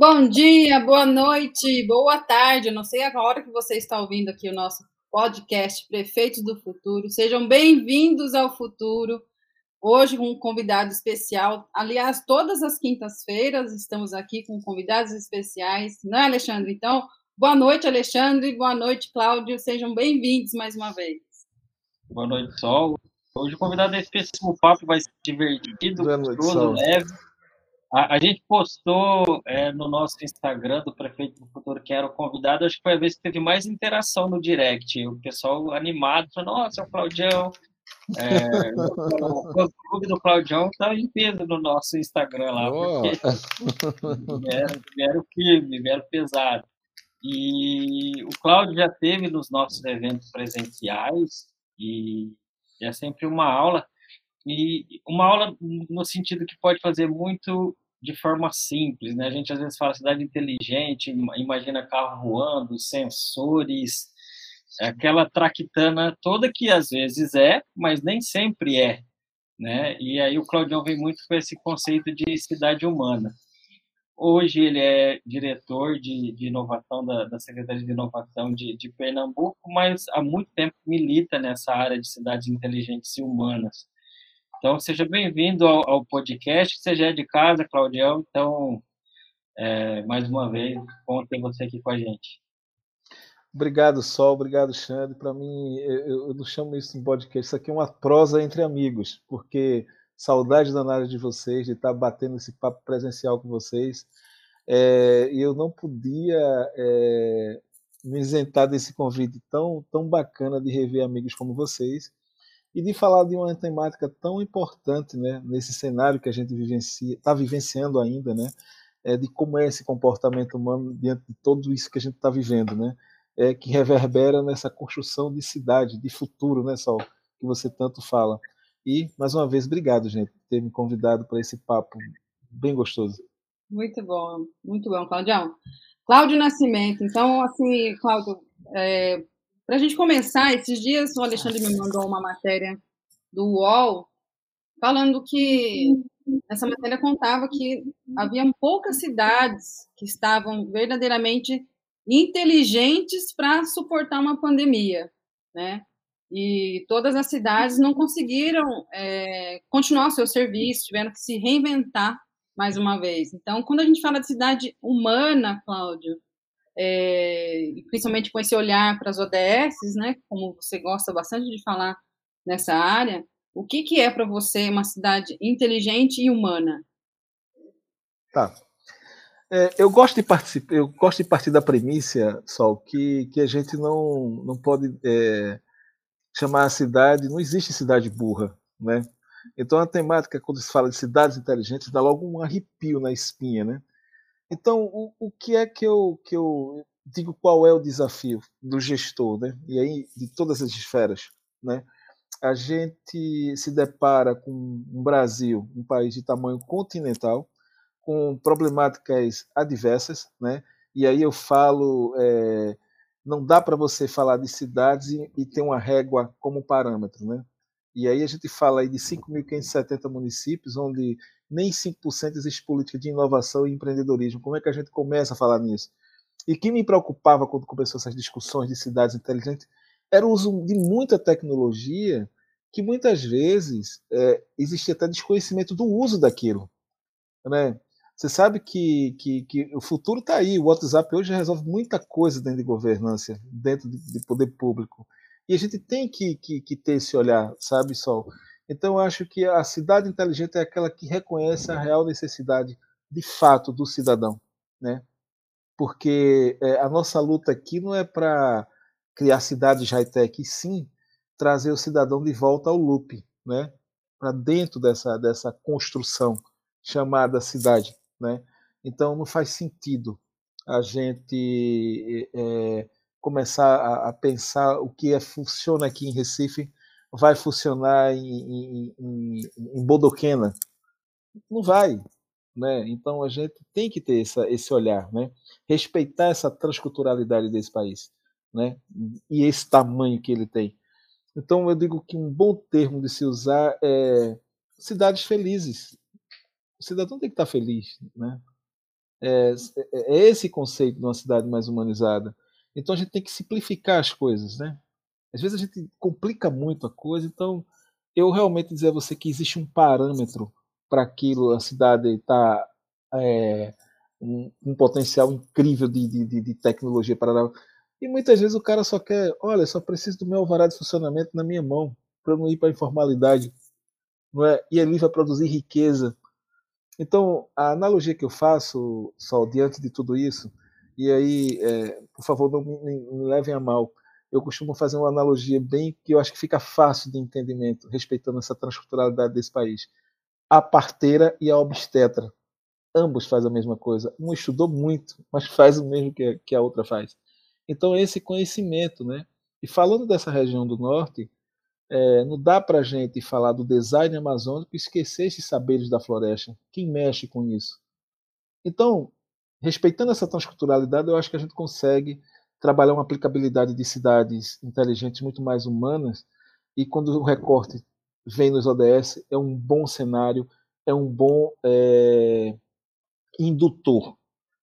Bom dia, boa noite, boa tarde. Eu não sei a hora que você está ouvindo aqui o nosso podcast Prefeitos do Futuro. Sejam bem-vindos ao futuro. Hoje com um convidado especial. Aliás, todas as quintas-feiras estamos aqui com convidados especiais, não é, Alexandre? Então, boa noite, Alexandre. Boa noite, Cláudio. Sejam bem-vindos mais uma vez. Boa noite, Sol. Hoje o convidado é especial. O papo vai ser divertido, gostoso, leve. A, a, gente postou é, no nosso Instagram do Prefeito do Futuro que era o convidado, acho que foi a vez que teve mais interação no direct. O pessoal animado, falou, nossa, o Claudião. É, o clube do Claudião está em peso no nosso Instagram lá, oh. vieram, vieram firme, vieram pesado. E o Cláudio já teve nos nossos eventos presenciais e é sempre uma aula. E uma aula no sentido que pode fazer muito de forma simples, né? A gente às vezes fala cidade inteligente, imagina carro voando, sensores, aquela traquitana toda que às vezes é, mas nem sempre é, né? E aí o Claudião vem muito com esse conceito de cidade humana. Hoje ele é diretor de, de inovação da, da, Secretaria de Inovação de, de Pernambuco, mas há muito tempo milita nessa área de cidades inteligentes e humanas. Então, seja bem-vindo ao, ao, podcast. Já é de casa, Claudião, então, é, mais uma vez, bom ter você aqui com a gente. Obrigado, Sol. Obrigado, Xande. Para mim, eu, eu, não chamo isso de podcast, isso aqui é uma prosa entre amigos, porque saudade danada de vocês, de estar batendo esse papo presencial com vocês. É, e eu não podia é, me isentar desse convite tão, tão bacana de rever amigos como vocês e de falar de uma temática tão importante, né, nesse cenário que a gente está vivenciando ainda, né, é, de como é esse comportamento humano diante de tudo isso que a gente está vivendo, né, é, que reverbera nessa construção de cidade, de futuro, né, Sol, que você tanto fala. E, mais uma vez, obrigado, gente, por ter me convidado para esse papo bem gostoso. Muito bom, muito bom, Claudião. Cláudio Nascimento, então, assim, Cláudio, é, para a gente começar, esses dias o Alexandre me mandou uma matéria do UOL falando que essa matéria contava que havia poucas cidades que estavam verdadeiramente inteligentes para suportar uma pandemia, né? E todas as cidades não conseguiram é, continuar o seu serviço, tiveram que se reinventar mais uma vez. Então, quando a gente fala de cidade humana, Cláudio, é, principalmente com esse olhar para as ODSs, né, como você gosta bastante de falar nessa área, o que, que é para você uma cidade inteligente e humana? Tá. É, eu gosto de eu gosto de partir da premissa, Sol, que, que a gente não, não pode é, chamar a cidade, não existe cidade burra, né? Então a temática, quando se fala de cidades inteligentes, dá logo um arrepio na espinha, né? Então, o, o que é que eu, que eu digo qual é o desafio do gestor, né? E aí, de todas as esferas, né? A gente se depara com um Brasil, um país de tamanho continental, com problemáticas adversas, né? E aí eu falo, é, não dá para você falar de cidades e, e ter uma régua como parâmetro, né? E aí a gente fala aí de 5.570 municípios, onde nem 5% existe política de inovação e empreendedorismo. Como é que a gente começa a falar nisso? E que me preocupava quando começou essas discussões de cidades inteligentes era o uso de muita tecnologia que muitas vezes é, existia até desconhecimento do uso daquilo. Né? Você sabe que, que, que o futuro está aí. O WhatsApp hoje resolve muita coisa dentro de governança, dentro de, de poder público. E a gente tem que, que, que ter esse olhar, sabe, Sol? Então, eu acho que a cidade inteligente é aquela que reconhece a real necessidade, de fato, do cidadão, né? Porque é, a nossa luta aqui não é para criar cidades high-tech, sim trazer o cidadão de volta ao loop, né? Para dentro dessa, dessa construção chamada cidade, né? Então, não faz sentido a gente é, começar a, a, pensar o que é, funciona aqui em Recife vai funcionar em, em, em, Bodoquena. Não vai. Né? Então a gente tem que ter essa, esse olhar, né? respeitar essa transculturalidade desse país né? e esse tamanho que ele tem. Então eu digo que um bom termo de se usar é cidades felizes. O cidadão tem que estar feliz. Né? É, é, é esse conceito de uma cidade mais humanizada. Então a gente tem que simplificar as coisas, né? Às vezes a gente complica muito a coisa, então eu realmente dizer a você que existe um parâmetro para aquilo, a cidade está é, um, um, potencial incrível de, de, de tecnologia para e muitas vezes o cara só quer, olha, só preciso do meu alvará de funcionamento na minha mão para não ir para a informalidade, não é? E ali vai produzir riqueza. Então a analogia que eu faço, só diante de tudo isso, e aí, é, por favor, não me, me levem a mal eu costumo fazer uma analogia bem que eu acho que fica fácil de entendimento, respeitando essa transculturalidade desse país. A parteira e a obstetra. Ambos fazem a mesma coisa. Um estudou muito, mas faz o mesmo que, que a outra faz. Então, esse conhecimento, né? E falando dessa região do norte, é, não dá para a gente falar do design amazônico e esquecer esses saberes da floresta. Quem mexe com isso? Então, respeitando essa transculturalidade, eu acho que a gente consegue trabalhar uma aplicabilidade de cidades inteligentes muito mais humanas, e quando o recorte vem nos ODS, é um bom cenário, é um bom é, indutor.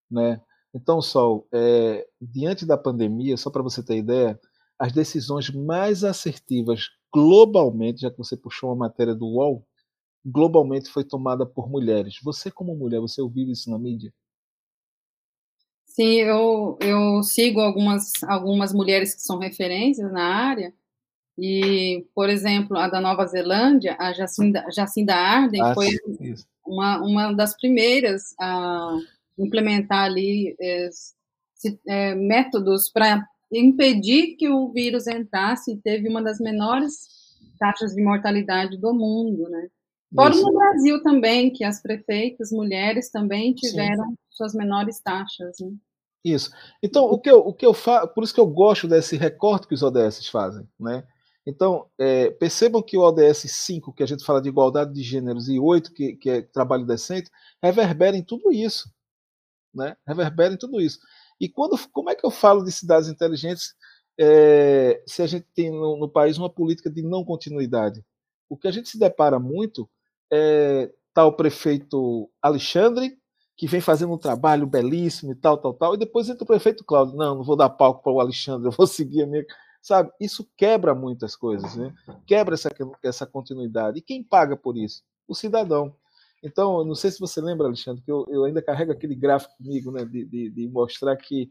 Né? Então, Sol, é, diante da pandemia, só para você ter ideia, as decisões mais assertivas globalmente, já que você puxou uma matéria do UOL, globalmente foi tomada por mulheres. Você, como mulher, você ouviu isso na mídia? Sim, eu, eu sigo algumas, algumas mulheres que são referências na área, e, por exemplo, a da Nova Zelândia, a Jacinda, Jacinda Arden, ah, foi uma, uma das primeiras a implementar ali é, é, métodos para impedir que o vírus entrasse e teve uma das menores taxas de mortalidade do mundo, né? Fora no Brasil também, que as prefeitas mulheres também tiveram Sim. suas menores taxas. Né? Isso. Então, o que eu, o que eu faço, por isso que eu gosto desse recorte que os ODS fazem, né? Então, é, percebam que o ODS 5, que a gente fala de igualdade de gêneros, e 8, que, que é trabalho decente, reverbera em tudo isso. Né? Reverbera em tudo isso. E quando, como é que eu falo de cidades inteligentes é, se a gente tem no, no, país uma política de não continuidade? O que a gente se depara muito é tal prefeito Alexandre, que vem fazendo um trabalho belíssimo e tal, tal, tal, e depois entra o prefeito Cláudio, não, não vou dar palco para o Alexandre, eu vou seguir a minha. Sabe? Isso quebra muitas coisas, né? Quebra essa, essa continuidade. E quem paga por isso? O cidadão. Então, não sei se você lembra, Alexandre, que eu, eu ainda carrego aquele gráfico comigo, né, de, de, de mostrar que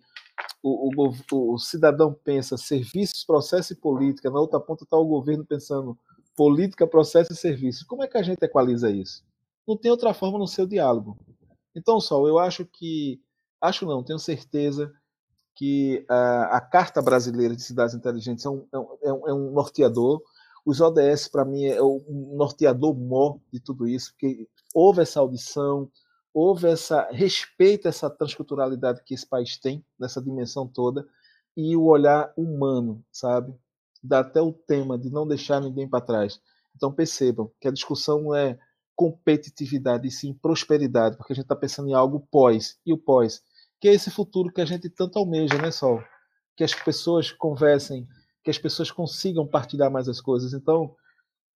o, o, o, cidadão pensa serviços, processo e política, na outra ponta está o governo pensando política, processo e serviço. Como é que a gente equaliza isso? Não tem outra forma no seu diálogo. Então, Sol, eu acho que, acho não, tenho certeza que a, a Carta Brasileira de Cidades Inteligentes é um, é um, é um é norteador. Os ODS, para mim, é o norteador maior de tudo isso, porque houve essa audição, houve essa respeito a essa transculturalidade que esse país tem, nessa dimensão toda, e o olhar humano, sabe? Dá até o tema de não deixar ninguém para trás. Então percebam que a discussão não é competitividade e sim prosperidade, porque a gente está pensando em algo pós. E o pós? Que é esse futuro que a gente tanto almeja, né, Sol? Que as pessoas conversem, que as pessoas consigam partilhar mais as coisas. Então,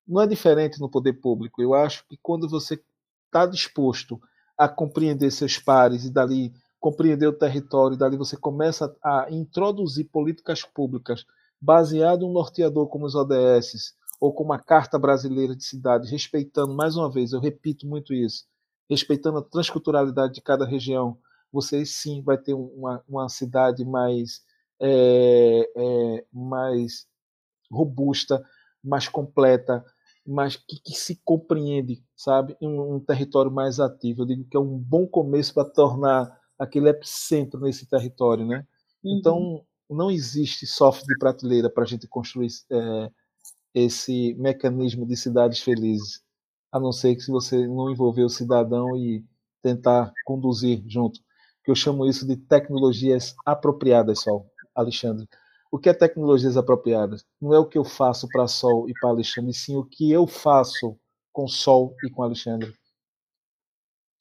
não é diferente no poder público. Eu acho que quando você está disposto a compreender seus pares e dali compreender o território, e dali você começa a introduzir políticas públicas baseado em um norteador como os ODS, ou com uma Carta Brasileira de Cidades, respeitando, mais uma vez, eu repito muito isso, respeitando a transculturalidade de cada região, você sim vai ter uma, uma cidade mais, é, é, mais robusta, mais completa, mas que, que, se compreende, sabe? Um, um, território mais ativo. Eu digo que é um bom começo para tornar aquele epicentro nesse território, né? Uhum. Então, não existe software de prateleira para a gente construir é, esse mecanismo de cidades felizes, a não ser que se você não envolver o cidadão e tentar conduzir junto. Que eu chamo isso de tecnologias apropriadas, Sol, Alexandre. O que é tecnologias apropriadas? Não é o que eu faço para Sol e para Alexandre, sim o que eu faço com Sol e com Alexandre.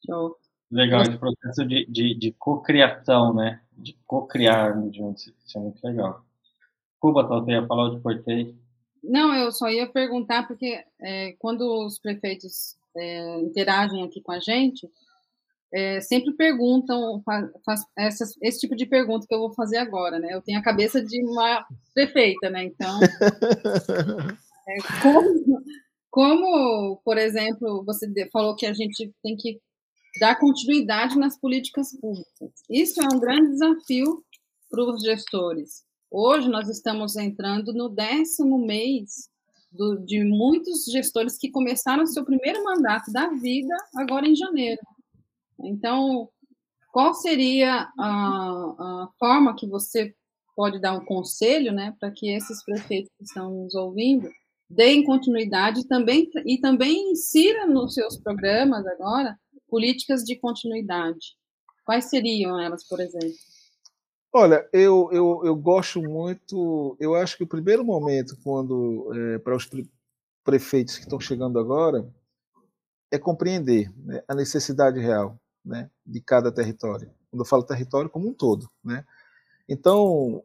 Show. Legal, esse processo de, de, de cocriação, né? De cocriar juntos. Isso é muito legal. Cuba, você ia falar, eu te cortei. Não, eu só ia perguntar, porque é, quando os prefeitos é, interagem aqui com a gente, é, sempre perguntam, faz, faz essas, esse tipo de pergunta que eu vou fazer agora, né? Eu tenho a cabeça de uma prefeita, né? Então, é, como, como, por exemplo, você falou que a gente tem que dar continuidade nas políticas públicas. Isso é um grande desafio para os gestores. Hoje nós estamos entrando no décimo mês do, de muitos gestores que começaram seu primeiro mandato da vida agora em janeiro. Então, qual seria a, a forma que você pode dar um conselho, né, para que esses prefeitos que estão nos ouvindo deem continuidade também, e também insira nos seus programas agora políticas de continuidade? Quais seriam elas, por exemplo? Olha, eu, eu, eu gosto muito. Eu acho que o primeiro momento, quando é, para os pre prefeitos que estão chegando agora, é compreender né, a necessidade real né, de cada território. Quando eu falo território como um todo. Né? Então,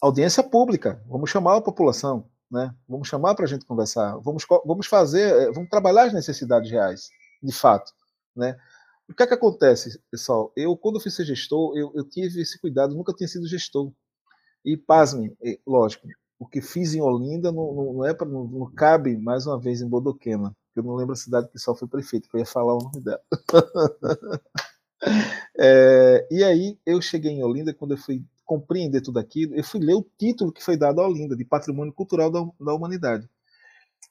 audiência pública, vamos chamar a população, né? vamos chamar para a gente conversar, vamos, vamos fazer, é, vamos trabalhar as necessidades reais, de fato. Né? O que é que acontece, pessoal? Eu, quando eu fui ser gestor, eu, eu tive esse cuidado, nunca tinha sido gestor. E, pasmem, lógico, o que fiz em Olinda não, não, não é pra, não, não, cabe, mais uma vez, em Bodoquena. Eu não lembro a cidade que só foi prefeito, que eu ia falar o nome dela. é, e aí, eu cheguei em Olinda, quando eu fui compreender tudo aquilo, eu fui ler o título que foi dado a Olinda, de Patrimônio Cultural da, da Humanidade.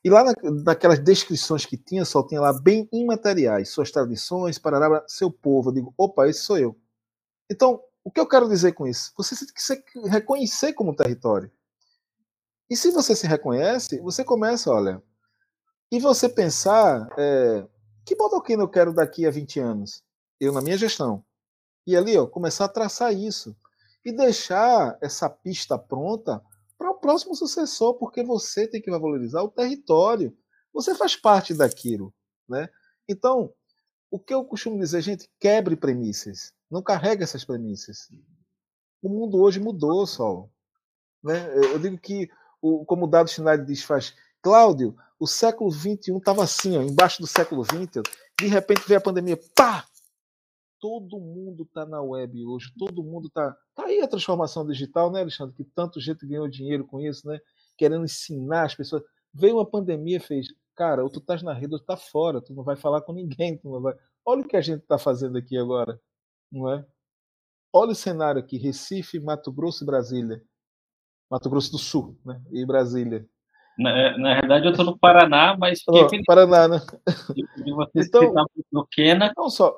E lá na, naquelas descrições que tinha, só tinha lá bem imateriais, suas tradições, parará, seu povo. Eu digo, opa, esse sou eu. Então, o que eu quero dizer com isso? Você tem que se reconhecer como território. E se você se reconhece, você começa, olha, e você pensar, é, que eu quero daqui a 20 anos? Eu na minha gestão. E ali, ó, começar a traçar isso. E deixar essa pista pronta próximo sucessor, porque você tem que valorizar o território. Você faz parte daquilo, né? Então, o que eu costumo dizer, gente, quebre premissas. Não carregue essas premissas. O mundo hoje mudou, Sol. Né? Eu digo que, o, como o Dado Schneider diz, faz, Cláudio, o século XXI estava assim, ó, embaixo do século XX, de repente veio a pandemia, pá! Todo mundo está na web hoje, todo mundo está. Tá aí a transformação digital, né, Alexandre? Que tanto gente ganhou dinheiro com isso, né? Querendo ensinar as pessoas. Veio uma pandemia, fez, cara, ou tu estás na rede ou tu tá fora, tu não vai falar com ninguém, tu não vai. Olha o que a gente está fazendo aqui agora, não é? Olha o cenário aqui: Recife, Mato Grosso e Brasília. Mato Grosso do Sul, né? E Brasília. Na, na verdade, eu estou no Paraná, mas oh, Paraná, né? De, de vocês então, no Quena. Não só,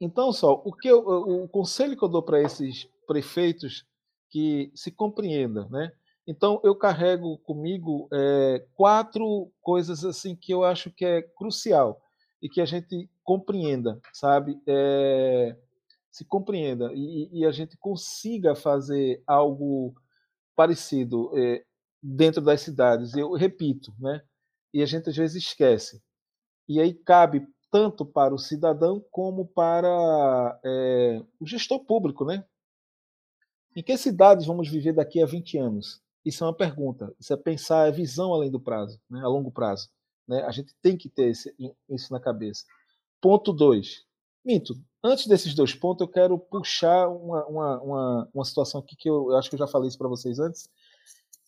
então, só o que eu, o conselho que eu dou para esses prefeitos que se compreenda, né? Então, eu carrego comigo é, quatro coisas assim que eu acho que é crucial e que a gente compreenda, sabe? É, se compreenda e, e, a gente consiga fazer algo parecido é, dentro das cidades. Eu repito, né? E a gente às vezes esquece. E aí cabe tanto para o cidadão como para é, o gestor público, né? Em que cidades vamos viver daqui a 20 anos? Isso é uma pergunta. Isso é pensar a visão além do prazo, né? a longo prazo. Né? A gente tem que ter esse, isso na cabeça. Ponto 2. Minto, antes desses dois pontos, eu quero puxar uma, uma, uma, uma situação aqui que eu, eu, acho que eu já falei isso para vocês antes,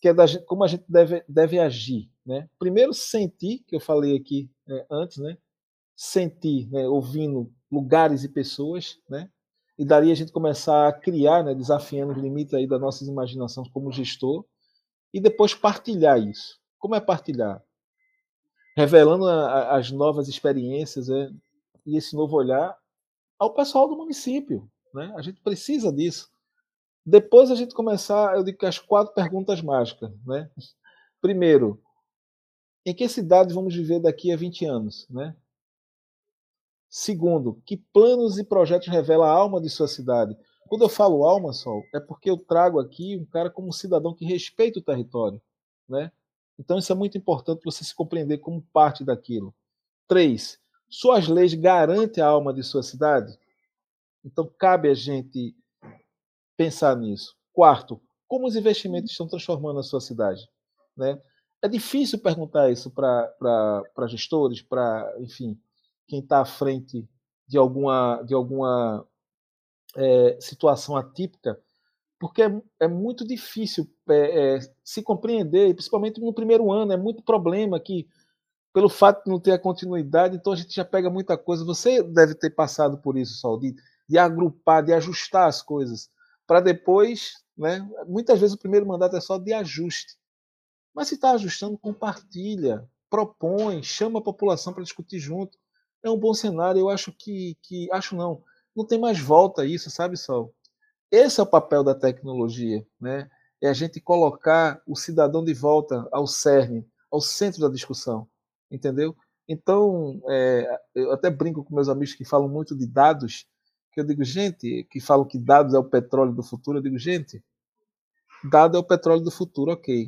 que é da, como a gente deve, deve agir. Né? Primeiro, sentir, que eu falei aqui é, antes, né? Sentir, né, ouvindo lugares e pessoas, né? E daria a gente começar a criar, né, desafiando os limites aí das nossas imaginações como gestor, e depois partilhar isso. Como é partilhar? Revelando a, a, as novas experiências né, e esse novo olhar ao pessoal do município. Né? A gente precisa disso. Depois a gente começar, eu digo que as quatro perguntas mágicas. Né? Primeiro, em que cidade vamos viver daqui a 20 anos? Né? Segundo, que planos e projetos revela a alma de sua cidade? Quando eu falo alma, Sol, é porque eu trago aqui um cara como um cidadão que respeita o território, né? Então isso é muito importante você se compreender como parte daquilo. Três, suas leis garantem a alma de sua cidade? Então cabe a gente pensar nisso. Quarto, como os investimentos estão transformando a sua cidade, né? É difícil perguntar isso para gestores, para, enfim, quem está à frente de alguma, de alguma é, situação atípica, porque é, é muito difícil é, é, se compreender, principalmente no primeiro ano, é muito problema que, pelo fato de não ter a continuidade, então a gente já pega muita coisa. Você deve ter passado por isso, Sol, de, de agrupar, de ajustar as coisas, para depois, né? Muitas vezes o primeiro mandato é só de ajuste. Mas se está ajustando, compartilha, propõe, chama a população para discutir junto. É um bom cenário. Eu acho que, que acho não, não tem mais volta isso, sabe, Sol? Esse é o papel da tecnologia, né? É a gente colocar o cidadão de volta ao cerne, ao centro da discussão, entendeu? Então, é, eu até brinco com meus amigos que falam muito de dados, que eu digo, gente, que falam que dados é o petróleo do futuro, eu digo, gente, dado é o petróleo do futuro, ok.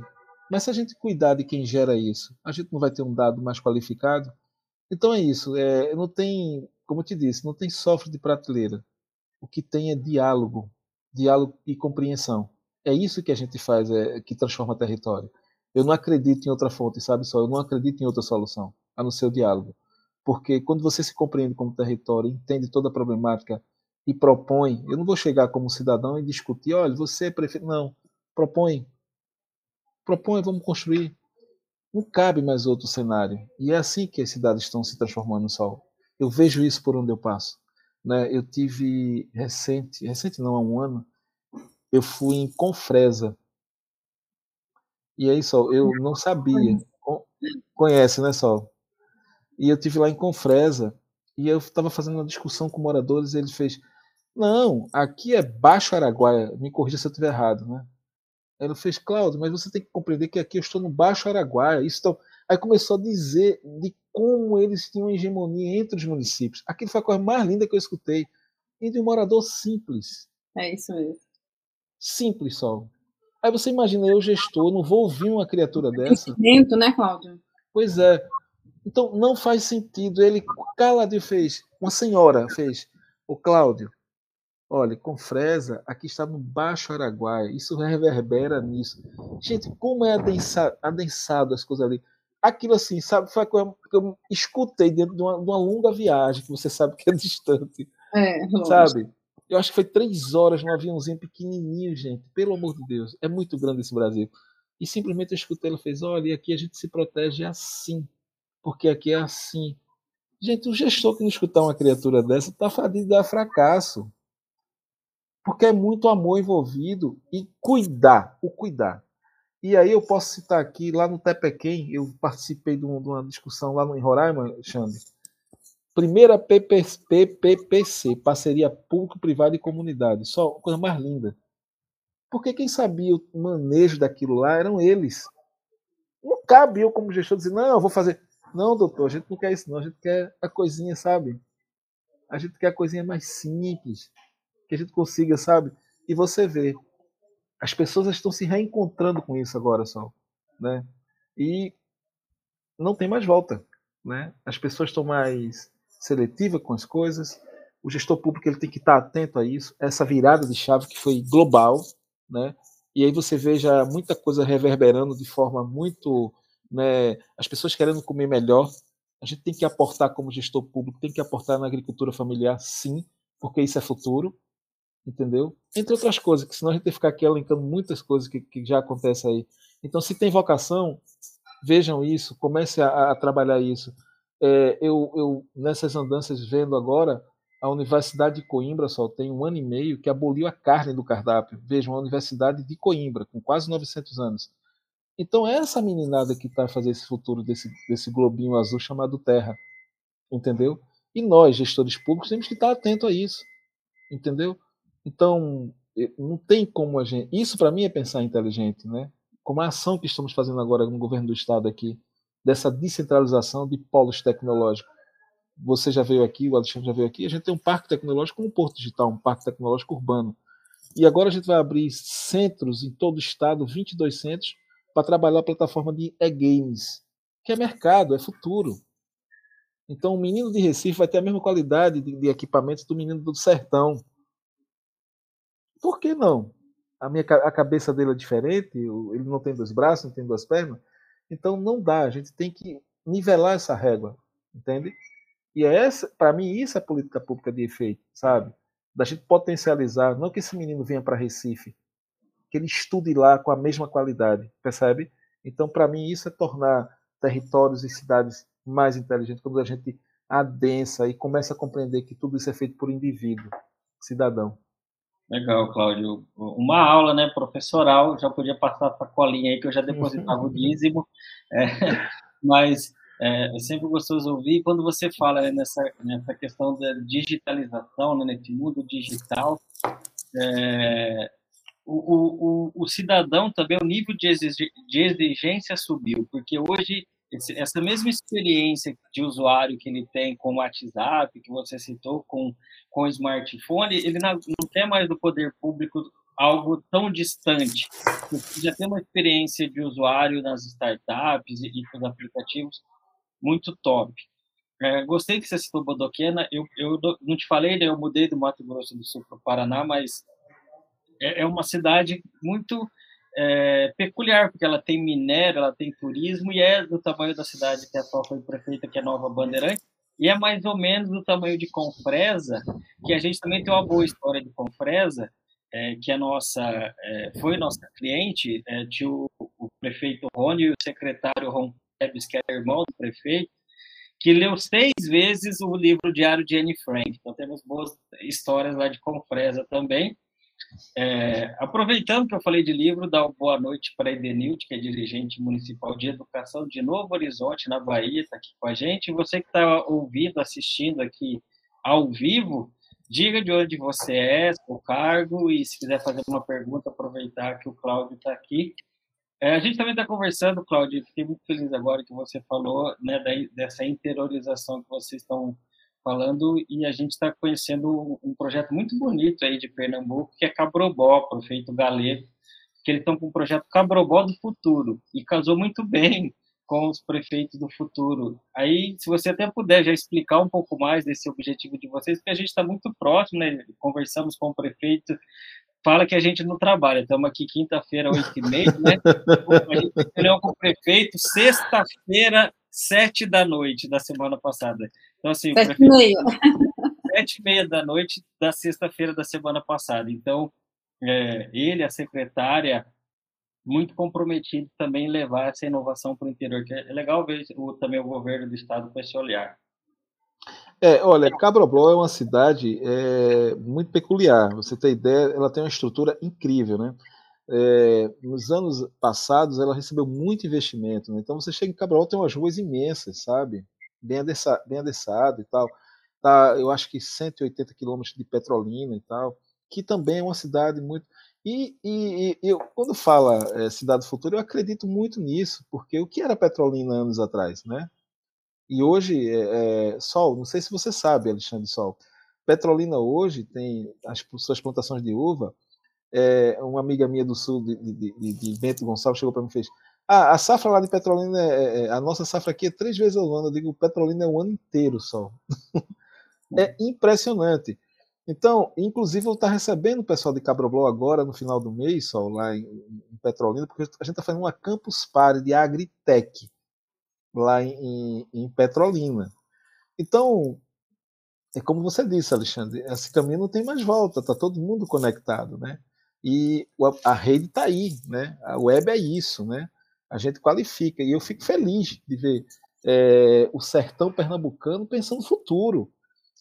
Mas se a gente cuidar de quem gera isso, a gente não vai ter um dado mais qualificado? Então é isso, é, não tem, como eu te disse, não tem software de prateleira. O que tem é diálogo, diálogo e compreensão. É isso que a gente faz, é, que transforma território. Eu não acredito em outra fonte, sabe só? Eu não acredito em outra solução, a não ser o diálogo. Porque quando você se compreende como território, entende toda a problemática e propõe, eu não vou chegar como cidadão e discutir, olha, você é prefeito. Não, propõe. Propõe, vamos construir. Não cabe mais outro cenário. E é assim que as cidades estão se transformando, Sol. Eu vejo isso por onde eu passo. Né? Eu tive recente, recente não, há um ano, eu fui em Confresa. E aí, Sol, eu não sabia. Conhece, né, Sol? E eu tive lá em Confresa e eu estava fazendo uma discussão com moradores e ele fez: Não, aqui é Baixo Araguaia. Me corrija se eu estiver errado, né? Ele fez, Cláudio, mas você tem que compreender que aqui eu estou no Baixo Araguaia. Isso tão... Aí começou a dizer de como eles tinham hegemonia entre os municípios. Aquilo foi a coisa mais linda que eu escutei. E de um morador simples. É isso mesmo. Simples só. Aí você imagina, eu gestor, não vou ouvir uma criatura dessa. Dentro, né, Cláudio? Pois é. Então não faz sentido. Ele caladinho fez. Uma senhora fez. O Cláudio, olha, com Fresa, aqui está no Baixo Araguaia. Isso reverbera nisso. Gente, como é adensado, adensado as coisas ali aquilo assim, sabe, foi a coisa que eu escutei dentro de uma, de uma longa viagem, que você sabe que é distante. É, sabe? Eu acho que foi três horas num aviãozinho pequenininho, gente. Pelo amor de Deus. É muito grande esse Brasil. E simplesmente eu escutei, ela fez, olha, aqui a gente se protege assim. Porque aqui é assim. Gente, o gestor que não escutar uma criatura dessa está fadado de dar fracasso. Porque é muito amor envolvido e cuidar, o cuidar. E aí eu posso citar aqui, lá no Tepequém, eu participei de, uma discussão lá em Roraima, Alexandre. Primeira PPC, Parceria Público-Privada e Comunidade. Só coisa mais linda. Porque quem sabia o manejo daquilo lá eram eles. Não cabe eu, como gestor, dizer, não, eu vou fazer. Não, doutor, a gente não quer isso, não. A gente quer a coisinha, sabe? A gente quer a coisinha mais simples. Que a gente consiga, sabe? E você vê, as pessoas estão se reencontrando com isso agora só, né? E não tem mais volta, né? As pessoas estão mais seletivas com as coisas. O gestor público ele tem que estar atento a isso, essa virada de chave que foi global, né? E aí você veja muita coisa reverberando de forma muito, né? As pessoas querendo comer melhor. A gente tem que aportar como gestor público, tem que aportar na agricultura familiar, sim, porque isso é futuro entendeu? Entre outras coisas, que senão a gente tem que ficar aqui elencando muitas coisas que, que já acontecem aí. Então, se tem vocação, vejam isso, comece a, a trabalhar isso. É, eu, eu, nessas andanças, vendo agora, a Universidade de Coimbra só tem um ano e meio que aboliu a carne do cardápio. Vejam, a Universidade de Coimbra, com quase 900 anos. Então, é essa meninada que está fazer esse futuro desse, desse globinho azul chamado Terra. Entendeu? E nós, gestores públicos, temos que estar atento a isso. Entendeu? Então, não tem como a gente. Isso para mim é pensar inteligente, né? Como a ação que estamos fazendo agora no governo do estado aqui, dessa descentralização de polos tecnológicos. Você já veio aqui, o Alexandre já veio aqui. A gente tem um parque tecnológico como um Porto Digital, um parque tecnológico urbano. E agora a gente vai abrir centros em todo o estado, 22 centros, para trabalhar a plataforma de e-games, que é mercado, é futuro. Então, o menino de Recife vai ter a mesma qualidade de, de equipamentos do menino do Sertão. Por que não? A, minha, a cabeça dele é diferente, ele não tem dois braços, não tem duas pernas. Então não dá, a gente tem que nivelar essa régua, entende? E é essa, para mim, isso é política pública de efeito, sabe? Da gente potencializar, não que esse menino venha para Recife, que ele estude lá com a mesma qualidade, percebe? Então, para mim, isso é tornar territórios e cidades mais inteligentes, quando a gente adensa e começa a compreender que tudo isso é feito por indivíduo, cidadão. Legal, Cláudio. Uma aula, né, professoral, já podia passar a colinha aí, que eu já depositava o dízimo, é, mas é, é, sempre gostoso ouvir. Quando você fala né, nessa, nessa questão da digitalização, né, nesse mundo digital, é, o, o, o, cidadão também, o nível de exigência subiu, porque hoje esse, essa mesma experiência de usuário que ele tem com o WhatsApp, que você citou, com, com o smartphone, ele não, não tem mais do poder público algo tão distante. Você já tem uma experiência de usuário nas startups e, nos aplicativos muito top. É, gostei que você citou Bodoquena. Eu, eu não te falei, né? Eu mudei do Mato Grosso do Sul para o Paraná, mas é, é uma cidade muito é, peculiar, porque ela tem minério, ela tem turismo, e é do tamanho da cidade que a atual foi prefeita, que é Nova Bandeirante, e é mais ou menos do tamanho de Confresa, que a gente também tem uma boa história de Confresa, é, que a nossa, é, foi nossa cliente, é, tinha o, o, prefeito Rony e o secretário Ron Tebes, que era irmão do prefeito, que leu seis vezes o livro Diário de Anne Frank. Então temos boas histórias lá de Confresa também. É, aproveitando que eu falei de livro, uma boa noite para Edenilde, que é dirigente municipal de educação de Novo Horizonte, na Bahia, está aqui com a gente. Você que está ouvindo, assistindo aqui ao vivo, diga de onde você é, seu cargo, e se quiser fazer uma pergunta, aproveitar que o Cláudio está aqui. É, a gente também está conversando, Cláudio, fiquei muito feliz agora que você falou né, dessa interiorização que vocês estão falando e a gente está conhecendo um projeto muito bonito aí de Pernambuco, que é Cabrobó, prefeito galego, que eles estão com o projeto Cabrobó do Futuro, e casou muito bem com os prefeitos do futuro. Aí, se você até puder já explicar um pouco mais desse objetivo de vocês, porque a gente está muito próximo, né? Conversamos com o prefeito, fala que a gente não trabalha. Estamos aqui quinta-feira, oito e meia, né? A gente com o prefeito sexta-feira, sete da noite da semana passada. Então, assim, sete e meia. Sete e meia da noite da sexta-feira da semana passada. Então, é, ele, a secretária, muito comprometido também em levar essa inovação para o interior, que é legal ver o, também o governo do estado com esse olhar. É, olha, Cabrobló é uma cidade é, muito peculiar. Você tem ideia, ela tem uma estrutura incrível, né? É, nos anos passados ela recebeu muito investimento, né? então você chega em Cabrobló tem umas ruas imensas, sabe? Bem, adensa, bem e tal. Tá, eu acho que 180 quilômetros de Petrolina e tal, que também é uma cidade muito. E, e, e eu, quando fala é, cidade do futuro, eu acredito muito nisso, porque o que era Petrolina anos atrás, né? E hoje, é, é, Sol, não sei se você sabe, Alexandre Sol, Petrolina hoje tem as suas plantações de uva. É, uma amiga minha do sul, de, de, de, de Bento Gonçalves, chegou para mim e fez: ah, a safra lá de Petrolina, é, é, é, a nossa safra aqui é três vezes ao ano. Eu digo, Petrolina é o ano inteiro só. é impressionante. Então, inclusive, eu estou recebendo o pessoal de Cabrobló agora, no final do mês, só lá em, em Petrolina, porque a gente está fazendo uma Campus Party de Agritech lá em, em, Petrolina. Então, é como você disse, Alexandre, esse caminho não tem mais volta, está todo mundo conectado, né? E a, a rede está aí, né? A web é isso, né? A gente qualifica. E eu fico feliz de ver é, o sertão pernambucano pensando no futuro.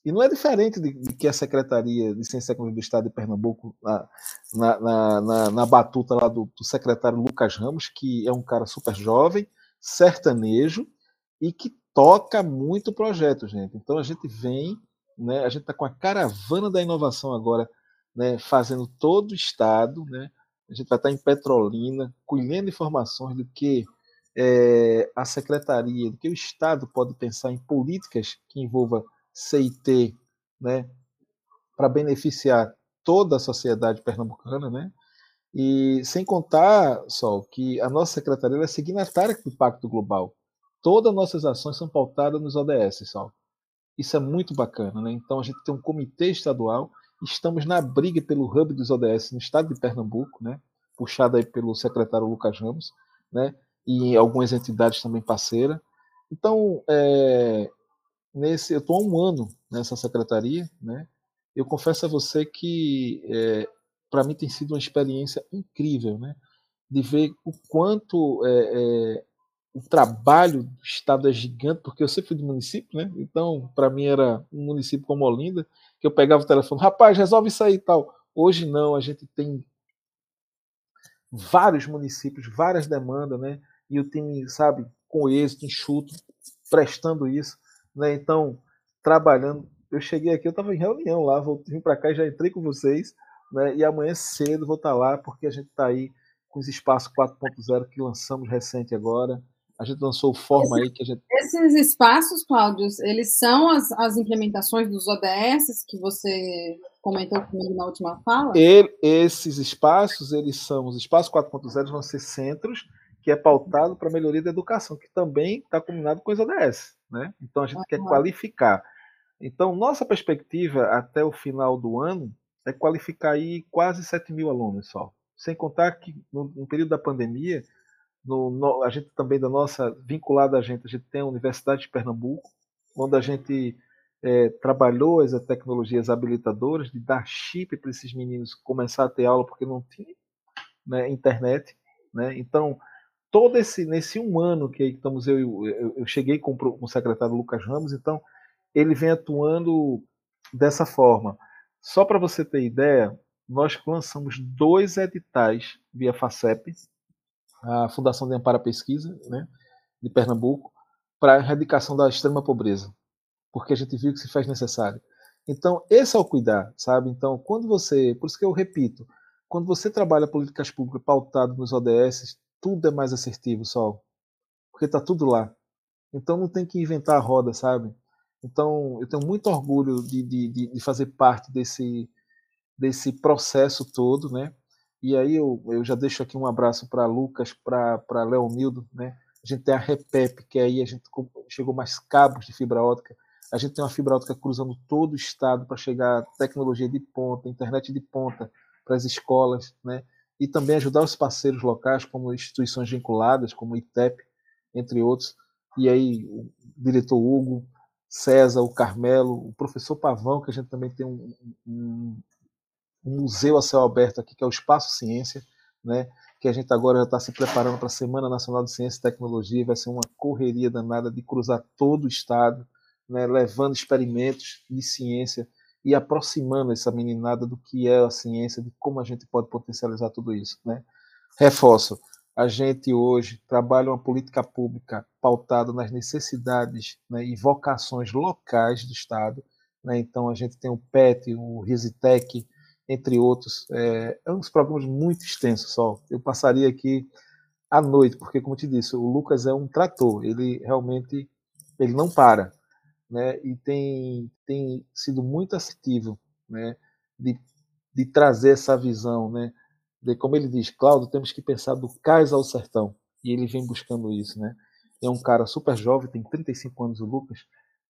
E não é diferente de, de que a Secretaria de Ciência e Tecnologia do Estado de Pernambuco, na, na, na, na batuta lá do, do, secretário Lucas Ramos, que é um cara super jovem, sertanejo, e que toca muito projeto, gente. Então a gente vem, né, a gente está com a caravana da inovação agora, né, fazendo todo o Estado, né, a gente vai estar em Petrolina, colhendo informações do que é, a secretaria, do que o Estado pode pensar em políticas que envolva CIT, né, para beneficiar toda a sociedade pernambucana, né? E sem contar, Sol, que a nossa secretaria é signatária do Pacto Global. Todas as nossas ações são pautadas nos ODS, Sol. Isso é muito bacana, né? Então a gente tem um comitê estadual Estamos na briga pelo hub dos ODS no estado de Pernambuco, né? puxado aí pelo secretário Lucas Ramos, né? e algumas entidades também parceiras. Então, é, nesse, eu estou há um ano nessa secretaria, né? Eu confesso a você que é, para mim tem sido uma experiência incrível, né? De ver o quanto é, é, trabalho do Estado é gigante, porque eu sempre fui do município, né? Então, para mim era um município como Olinda, que eu pegava o telefone, rapaz, resolve isso aí e tal. Hoje não, a gente tem vários municípios, várias demandas, né? E o time, sabe, com êxito, enxuto, prestando isso, né? Então, trabalhando. Eu cheguei aqui, eu estava em reunião lá, vou vim para cá e já entrei com vocês, né? E amanhã cedo vou estar tá lá, porque a gente está aí com os espaços 4.0 que lançamos recente agora. A gente lançou o Forma Esse, aí que a gente. Esses espaços, Cláudio, eles são as, as implementações dos ODS que você comentou comigo na última fala? E, esses espaços, eles são os espaços 4.0 vão ser centros que é pautado para a melhoria da educação, que também está combinado com os ODS. Né? Então a gente quer qualificar. Então, nossa perspectiva até o final do ano é qualificar aí quase 7 mil alunos só. Sem contar que no, no período da pandemia, no, no, a gente também da nossa, vinculada a gente, a gente tem a Universidade de Pernambuco, onde a gente é, trabalhou as tecnologias habilitadoras de dar chip para esses meninos começar a ter aula porque não tinha né, internet. Né? Então, todo esse nesse um ano que estamos eu, eu, eu cheguei com, com, o secretário Lucas Ramos, então ele vem atuando dessa forma. Só para você ter ideia, nós lançamos dois editais via FACEP, a Fundação de Amparo à Pesquisa, né, de Pernambuco, para a erradicação da extrema pobreza, porque a gente viu que se faz necessário. Então, esse é o cuidar, sabe? Então, quando você, por isso que eu repito, quando você trabalha políticas públicas pautado nos ODS, tudo é mais assertivo, Sol. Porque está tudo lá. Então não tem que inventar a roda, sabe? Então eu tenho muito orgulho de, de, de fazer parte desse, desse processo todo, né? E aí eu, eu já deixo aqui um abraço para Lucas, para Leonildo, né? A gente tem a Repep, que aí a gente chegou mais cabos de fibra ótica. A gente tem uma fibra ótica cruzando todo o estado para chegar tecnologia de ponta, internet de ponta para as escolas, né? e também ajudar os parceiros locais, como instituições vinculadas, como o ITEP, entre outros. E aí, o diretor Hugo, César, o Carmelo, o professor Pavão, que a gente também tem um, um, um museu a céu aberto aqui, que é o Espaço Ciência, né? que a gente agora já está se preparando para a Semana Nacional de Ciência e Tecnologia, vai ser uma correria danada de cruzar todo o estado, né? levando experimentos de ciência e aproximando essa meninada do que é a ciência, de como a gente pode potencializar tudo isso. Né? Reforço, a gente hoje trabalha uma política pública pautada nas necessidades né, e vocações locais do Estado. Né? Então, a gente tem o PET, o Risitec, entre outros. É, é um dos programas muito extensos, só. Eu passaria aqui à noite, porque, como eu te disse, o Lucas é um trator, ele realmente ele não para né, e tem, tem sido muito assertivo né, de, de trazer essa visão, né, de como ele diz, Cláudio, temos que pensar do cais ao sertão, e ele vem buscando isso, né? É um cara super jovem, tem 35 anos o Lucas,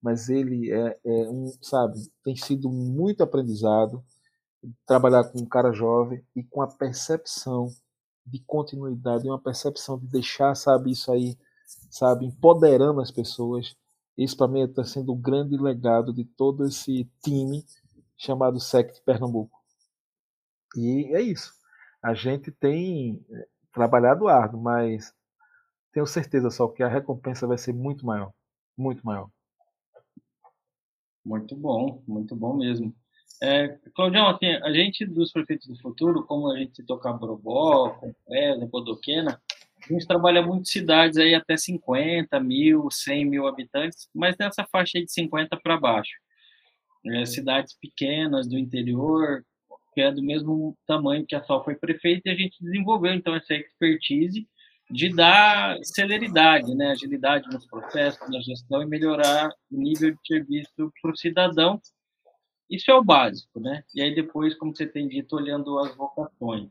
mas ele é, é um, sabe, tem sido muito aprendizado trabalhar com um cara jovem e com a percepção de continuidade, uma percepção de deixar, sabe, isso aí, sabe, empoderando as pessoas isso para mim está sendo o grande legado de todo esse time chamado SECT Pernambuco. E é isso. A gente tem eh, trabalhado árduo, mas tenho certeza só que a recompensa vai ser muito maior. Muito maior. Muito bom, muito bom mesmo. É, Claudião, assim, a gente dos prefeitos do futuro, como a gente citou Cabrobó, Confresa, Bodoquena, a gente trabalha muito cidades aí até 50 mil, 100 mil habitantes, mas nessa faixa aí de 50 para baixo. É, cidades pequenas do interior, que é do mesmo tamanho que a Sol foi prefeita, e a gente desenvolveu então essa expertise de dar celeridade, né, agilidade nos processos, na gestão e melhorar o nível de serviço para o cidadão. Isso é o básico, né? E aí depois, como você tem dito, olhando as vocações.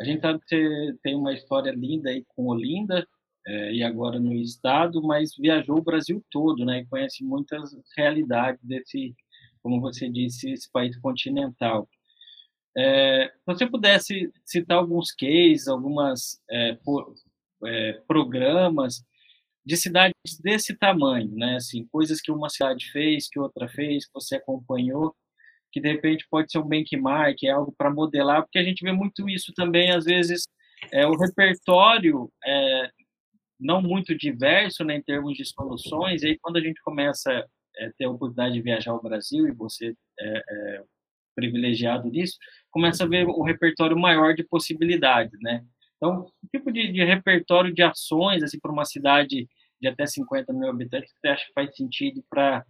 A gente sabe que você tem uma história linda aí com Olinda, é, e agora no estado, mas viajou o Brasil todo, né? E conhece muitas realidades desse, como você disse, esse país continental. É, se você pudesse citar alguns cases, algumas é, por, é, programas de cidades desse tamanho, né? Assim, coisas que uma cidade fez, que outra fez, que você acompanhou, que de repente pode ser um benchmark, é algo para modelar, porque a gente vê muito isso também, às vezes, é, o repertório é, não muito diverso né, em termos de soluções, e aí quando a gente começa a é, ter a oportunidade de viajar ao Brasil, e você é, é privilegiado nisso, começa a ver um repertório maior de possibilidades, né? Então, que tipo de, de repertório de ações, assim, para uma cidade de até 50 mil habitantes, que você acha que faz sentido para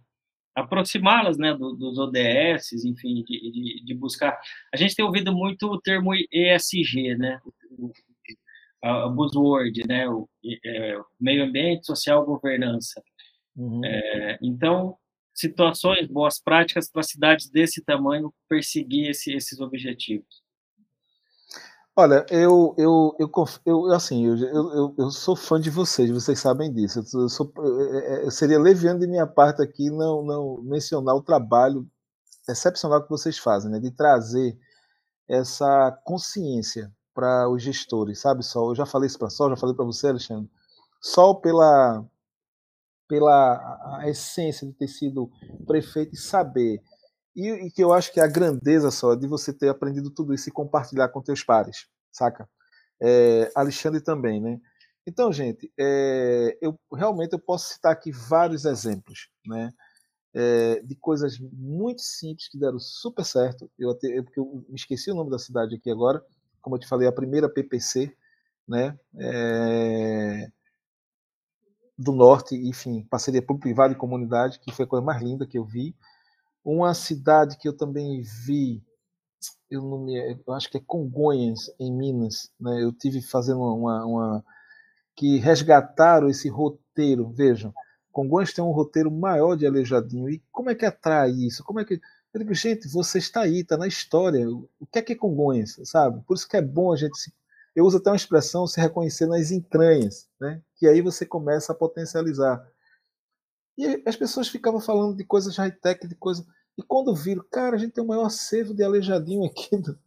aproximá-las né, do, dos ODS, enfim, de, de, de, buscar. A gente tem ouvido muito o termo ESG, né, o, a, buzzword, né, o, é, meio ambiente, social, governança. Uhum. É, então, situações, boas práticas para cidades desse tamanho perseguir esse, esses objetivos. Olha, eu, eu, eu, eu assim, eu, eu, eu sou fã de vocês, vocês sabem disso. Eu, sou, eu seria leviano de minha parte aqui não, não mencionar o trabalho excepcional que vocês fazem, né, de trazer essa consciência para os gestores, sabe, Sol? Eu já falei isso para Sol, já falei para você, Alexandre. Sol pela pela a essência de ter sido prefeito e saber e, e, que eu acho que é a grandeza só de você ter aprendido tudo isso e compartilhar com teus pares, saca? É, Alexandre também, né? Então, gente, é, eu realmente eu posso citar aqui vários exemplos, né? É, de coisas muito simples que deram super certo. Eu até porque eu me esqueci o nome da cidade aqui agora, como eu te falei, a primeira PPC, né? É, do norte, enfim, parceria público-privada e comunidade, que foi a coisa mais linda que eu vi. Uma cidade que eu também vi, eu, não me, eu acho que é Congonhas, em Minas. Né? Eu tive fazendo uma, uma, que resgataram esse roteiro. Vejam, Congonhas tem um roteiro maior de Aleijadinho. E como é que atrai isso? Como é que eu digo, gente, você está aí, está na história. O que é que é Congonhas, sabe? Por isso que é bom a gente se eu uso até uma expressão se reconhecer nas entranhas, né? que aí você começa a potencializar. E as pessoas ficavam falando de coisas high-tech, de coisas. E quando viram, cara, a gente tem o maior acervo de aleijadinho aqui do,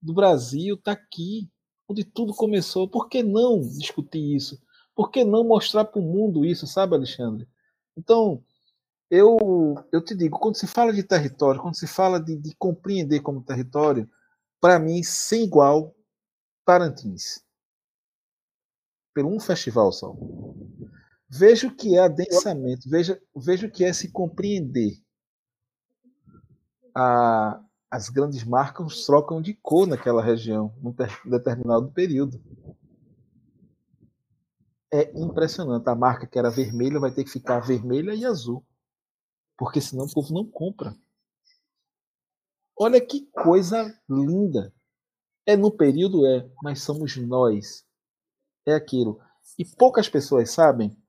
do Brasil, tá aqui, onde tudo começou. Por que não discutir isso? Por que não mostrar para o mundo isso, sabe, Alexandre? Então, eu, eu te digo, quando se fala de território, quando se fala de, de compreender como território, para mim, sem igual, Parintins. Por um festival só. Veja o que é adensamento, veja, veja o que é se compreender. A, as grandes marcas trocam de cor naquela região, num determinado período. É impressionante. A marca que era vermelha vai ter que ficar vermelha e azul. Porque senão o povo não compra. Olha que coisa linda. É no período? É, mas somos nós. É aquilo. E poucas pessoas sabem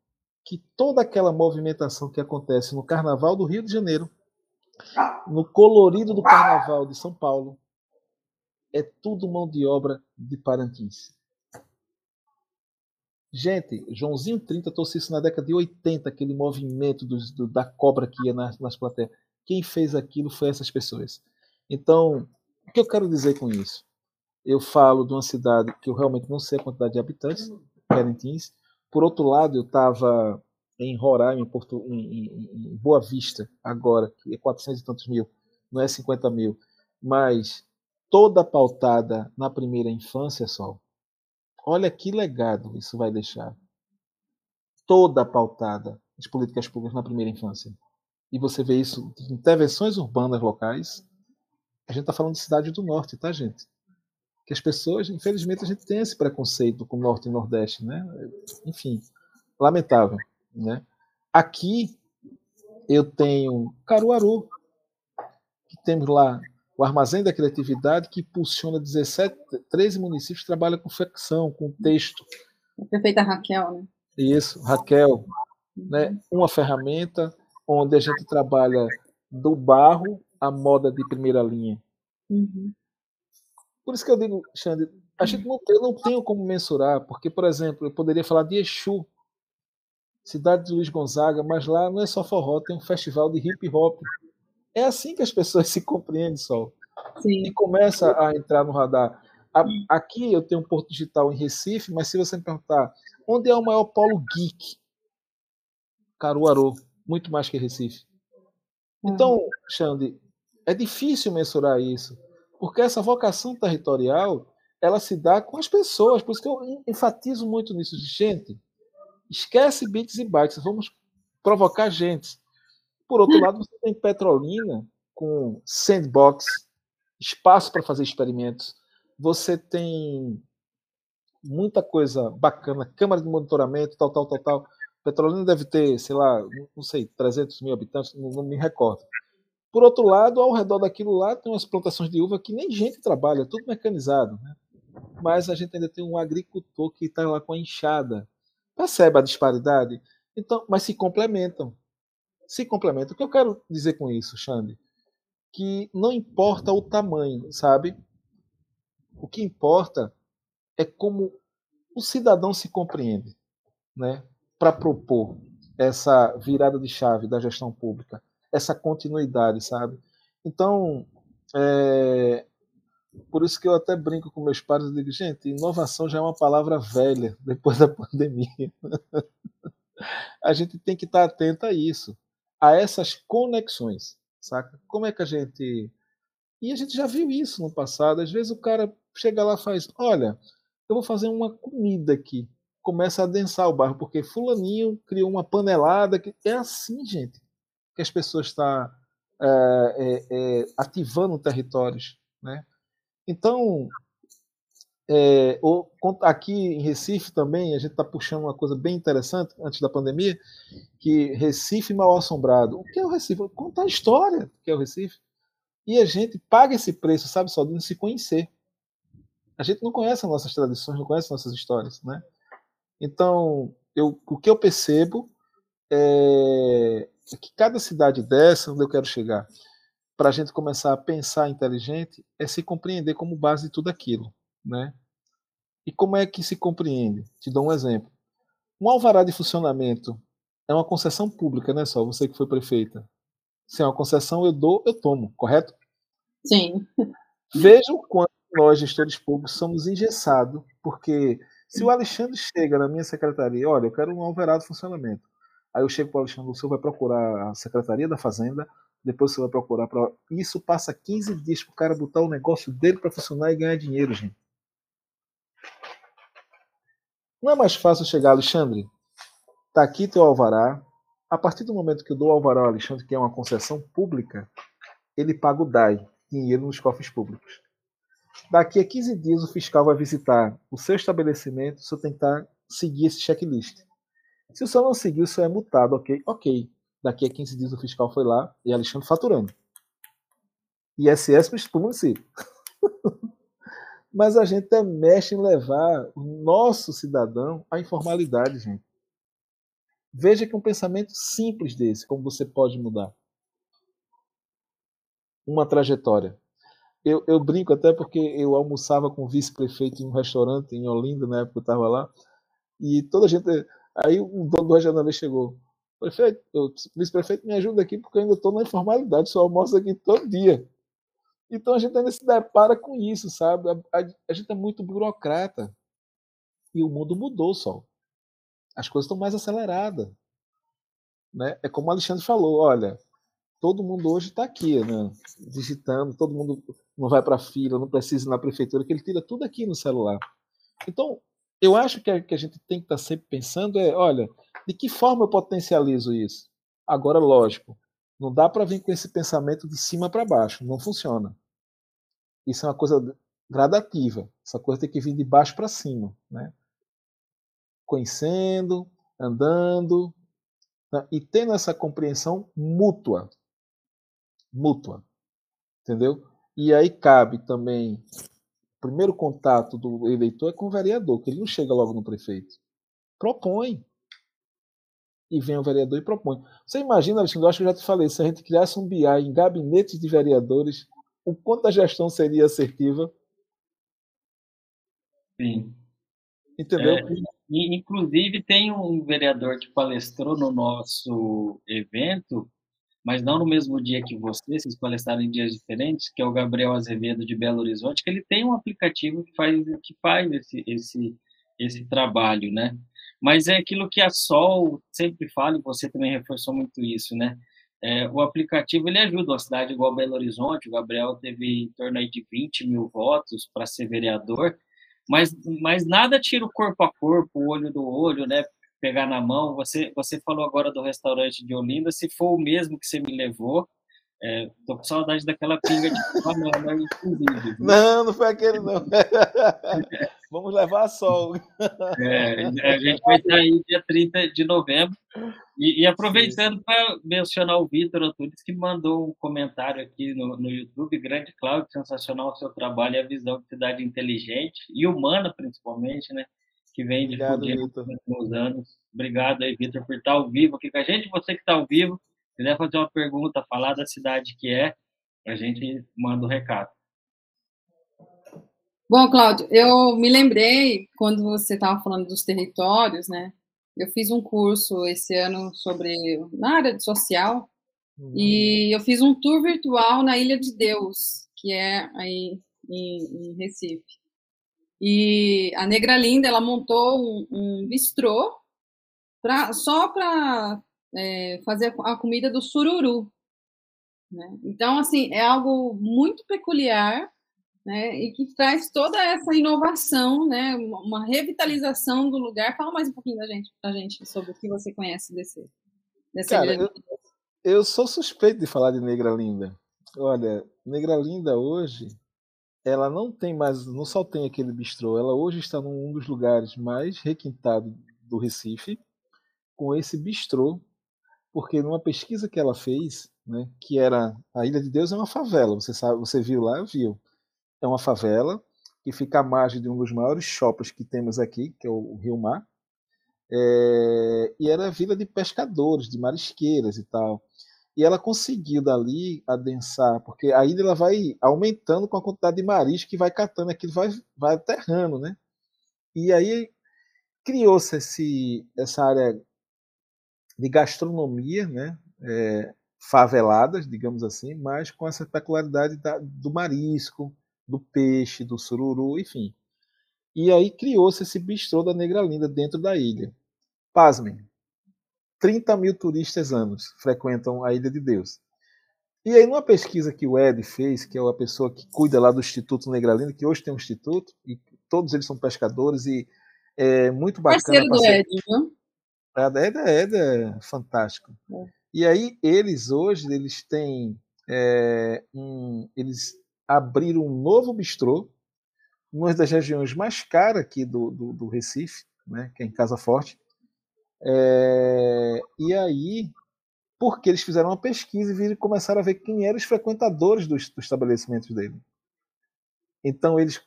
que toda aquela movimentação que acontece no Carnaval do Rio de Janeiro, no colorido do Carnaval de São Paulo, é tudo mão de obra de Parintins. Gente, Joãozinho 30 trouxe isso na década de 80, aquele movimento do, da cobra que ia nas, nas plateias. Quem fez aquilo foi essas pessoas. Então, o que eu quero dizer com isso? Eu falo de uma cidade que eu realmente não sei a quantidade de habitantes, Parintins, por outro lado, eu estava em Roraima, em, Porto, em, em, em, Boa Vista, agora, que é 400 e tantos mil, não é 50 mil, mas toda pautada na primeira infância, só. Olha que legado isso vai deixar. Toda pautada as políticas públicas na primeira infância. E você vê isso em intervenções urbanas locais. A gente está falando de cidade do norte, tá, gente? Que as pessoas, infelizmente, a gente tem esse preconceito com o Norte e Nordeste, né? Enfim, lamentável, né? Aqui eu tenho Caruaru, que temos lá o Armazém da Criatividade, que impulsiona 17, 13 municípios que trabalham com ficção, com texto. A prefeita Raquel, né? Isso, Raquel. Né? Uma ferramenta onde a gente trabalha do barro à moda de primeira linha. Uhum. Por isso que eu digo, Xande, a gente não tem, não tem como mensurar, porque, por exemplo, eu poderia falar de Exu, cidade de Luiz Gonzaga, mas lá não é só forró, tem um festival de hip hop. É assim que as pessoas se compreendem, Sol. Sim. E começa a entrar no radar. Aqui eu tenho um porto digital em Recife, mas se você me perguntar onde é o maior polo geek Caruaru, muito mais que Recife. Então, Xande, é difícil mensurar isso, porque essa vocação territorial ela se dá com as pessoas. Por isso que eu enfatizo muito nisso. Gente, esquece bits e bytes, vamos provocar gente. Por outro lado, você tem Petrolina com sandbox, espaço para fazer experimentos. Você tem muita coisa bacana, câmara de monitoramento, tal, tal, tal, tal. Petrolina deve ter, sei lá, não sei, 300 mil habitantes, não, não me recordo. Por outro lado, ao redor daquilo lá tem umas plantações de uva que nem gente trabalha, tudo mecanizado. Né? Mas a gente ainda tem um agricultor que está lá com a enxada. Percebe a disparidade? Então, mas se complementam. Se complementam. O que eu quero dizer com isso, Xande? Que não importa o tamanho, sabe? O que importa é como o cidadão se compreende, né? Para propor essa virada de chave da gestão pública essa continuidade, sabe? Então, é, por isso que eu até brinco com meus pais e digo, gente, inovação já é uma palavra velha depois da pandemia. a gente tem que estar atento a isso, a essas conexões, saca? Como é que a gente. E a gente já viu isso no passado. Às vezes o cara chega lá e faz: Olha, eu vou fazer uma comida aqui. Começa a densar o bairro, porque Fulaninho criou uma panelada. Que... É assim, gente que as pessoas estão é, é, ativando territórios. Né? Então, é, aqui em Recife também, a gente está puxando uma coisa bem interessante antes da pandemia, que Recife mal assombrado. O que é o Recife? Contar a história que é o Recife. E a gente paga esse preço, sabe, só de não se conhecer. A gente não conhece as nossas tradições, não conhece as nossas histórias, né? Então, eu, o que eu percebo é, que cada cidade dessa, onde eu quero chegar, para a gente começar a pensar inteligente, é se compreender como base de tudo aquilo, né? E como é que se compreende? Te dou um exemplo. Um alvará de funcionamento é uma concessão pública, né, só você que foi prefeita. Se é uma concessão, eu dou, eu tomo, correto? Sim. Veja o quanto nós, gestores públicos, somos engessados, porque se o Alexandre chega na minha secretaria, olha, eu quero um alvará de funcionamento. Aí eu chego para o Alexandre, o senhor vai procurar a Secretaria da Fazenda, depois você vai procurar. Pra... Isso passa 15 dias para o cara botar o negócio dele para funcionar e ganhar dinheiro, gente. Não é mais fácil chegar, Alexandre? Tá aqui teu alvará. A partir do momento que eu dou o alvará ao Alexandre, que é uma concessão pública, ele paga o DAI, dinheiro nos cofres públicos. Daqui a 15 dias o fiscal vai visitar o seu estabelecimento, o senhor tem que estar, seguir esse checklist. Se o senhor não seguir, o senhor é multado, ok? Ok. Daqui a 15 dias o fiscal foi lá e Alexandre faturando. ISS para o município. Mas a gente é mexe em levar o nosso cidadão à informalidade, gente. Veja que um pensamento simples desse, como você pode mudar. Uma trajetória. Eu, eu brinco até porque eu almoçava com o vice-prefeito em um restaurante em Olinda, na época que eu estava lá, e toda a gente Aí o dono do regional chegou. Prefeito, vice-prefeito, me ajuda aqui porque eu ainda estou na informalidade, só almoço aqui todo dia. Então a gente ainda se depara com isso, sabe? A, a, a gente é muito burocrata. E o mundo mudou só. As coisas estão mais aceleradas. Né? É como o Alexandre falou, olha, todo mundo hoje está aqui, né? digitando, todo mundo não vai para a fila, não precisa ir na prefeitura, que ele tira tudo aqui no celular. Então, eu acho que a, que a gente tem que estar tá sempre pensando é, olha, de que forma eu potencializo isso? Agora, lógico, não dá para vir com esse pensamento de cima para baixo, não funciona. Isso é uma coisa gradativa. Essa coisa tem que vir de baixo para cima, né? Conhecendo, andando né? e tendo essa compreensão mútua, mútua, entendeu? E aí cabe também primeiro contato do eleitor é com o vereador, que ele não chega logo no prefeito. Propõe. E vem o vereador e propõe. Você imagina, Alexandre, eu acho que eu já te falei, se a gente criasse um BI em gabinetes de vereadores, o quanto a gestão seria assertiva? Sim. Entendeu? É, inclusive, tem um vereador que palestrou no nosso evento mas não no mesmo dia que você, vocês palestraram em dias diferentes, que é o Gabriel Azevedo de Belo Horizonte, que ele tem um aplicativo que faz, que faz esse, esse, esse trabalho, né? Mas é aquilo que a Sol sempre fala, e você também reforçou muito isso, né? É, o aplicativo ele ajuda uma cidade igual Belo Horizonte, o Gabriel teve em torno de 20 mil votos para ser vereador, mas, mas nada tira o corpo a corpo, o olho do olho, né? Pegar na mão. Você, você falou agora do restaurante de Olinda, se for o mesmo que você me levou, é, tô com saudade daquela pinga de banana, inclusive. Não, não foi aquele, não. Vamos levar a sol. É, a gente vai estar aí dia 30 de novembro. E, e aproveitando para mencionar o Vitor Antunes, que mandou um comentário aqui no, no YouTube. Grande Cláudio, sensacional o seu trabalho e a visão de cidade inteligente e humana, principalmente, né? Que vem de nos anos. Obrigado aí, Vitor, por estar ao vivo aqui com a gente. Você que está ao vivo, quiser fazer uma pergunta, falar da cidade que é, a gente manda o um recado. Bom, Cláudio, eu me lembrei quando você estava falando dos territórios, né? Eu fiz um curso esse ano sobre na área de social uhum. e eu fiz um tour virtual na Ilha de Deus, que é aí em, em Recife. E a Negra Linda ela montou um, um bistrô pra, só para é, fazer a comida do sururu. Né? Então, assim, é algo muito peculiar né, e que traz toda essa inovação, né, uma revitalização do lugar. Fala mais um pouquinho da gente, da gente sobre o que você conhece desse, dessa Cara, eu, eu, sou suspeito de falar de Negra Linda. Olha, Negra Linda hoje, ela não tem mais, não só tem aquele bistrô, ela hoje está num dos lugares mais requintados do Recife, com esse bistrô porque numa pesquisa que ela fez, né, que era a Ilha de Deus é uma favela, você sabe, você viu lá, viu? É uma favela que fica à margem de um dos maiores shoppings que temos aqui, que é o Rio Mar, é, e era vila de pescadores, de marisqueiras e tal. E ela conseguiu dali adensar, porque a ilha ela vai aumentando com a quantidade de marisco que vai catando, aquilo vai, vai aterrando, né? E aí criou-se essa área de gastronomia, né? É, faveladas, digamos assim, mas com essa peculiaridade da, do marisco, do peixe, do sururu, enfim. E aí criou-se esse bistrô da Negra Linda dentro da ilha. Pasmem, 30 mil turistas anos frequentam a Ilha de Deus. E aí, numa pesquisa que o Ed fez, que é a pessoa que cuida lá do Instituto Negra Linda, que hoje tem um instituto, e todos eles são pescadores, e é muito bacana. Parceiro do Ed, viu? A Eda, Eda é fantástico. É. E aí eles hoje eles têm é, um, eles abriram um novo bistrô, uma das regiões mais caras aqui do, do, do, Recife, né, que é em Casa Forte. É, e aí, porque eles fizeram uma pesquisa e viram, começaram a ver quem eram os frequentadores dos, dos estabelecimentos dele. Então eles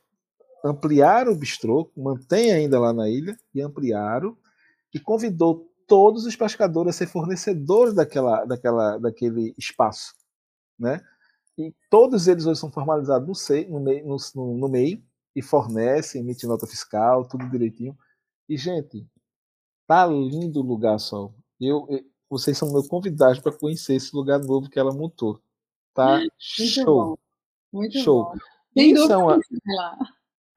ampliaram o bistrô, mantém ainda lá na ilha e ampliaram e convidou todos os pescadores a ser fornecedores daquela, daquela, daquele espaço, né? E todos eles hoje são formalizados no, SEI, no, MEI, no, no MEI e fornecem, emitem nota fiscal, tudo direitinho. E, gente, tá lindo o lugar, só. Eu, eu vocês são meus convidados para conhecer esse lugar novo que ela montou. Tá Muito show. Bom. Muito show. Bom. isso é, uma,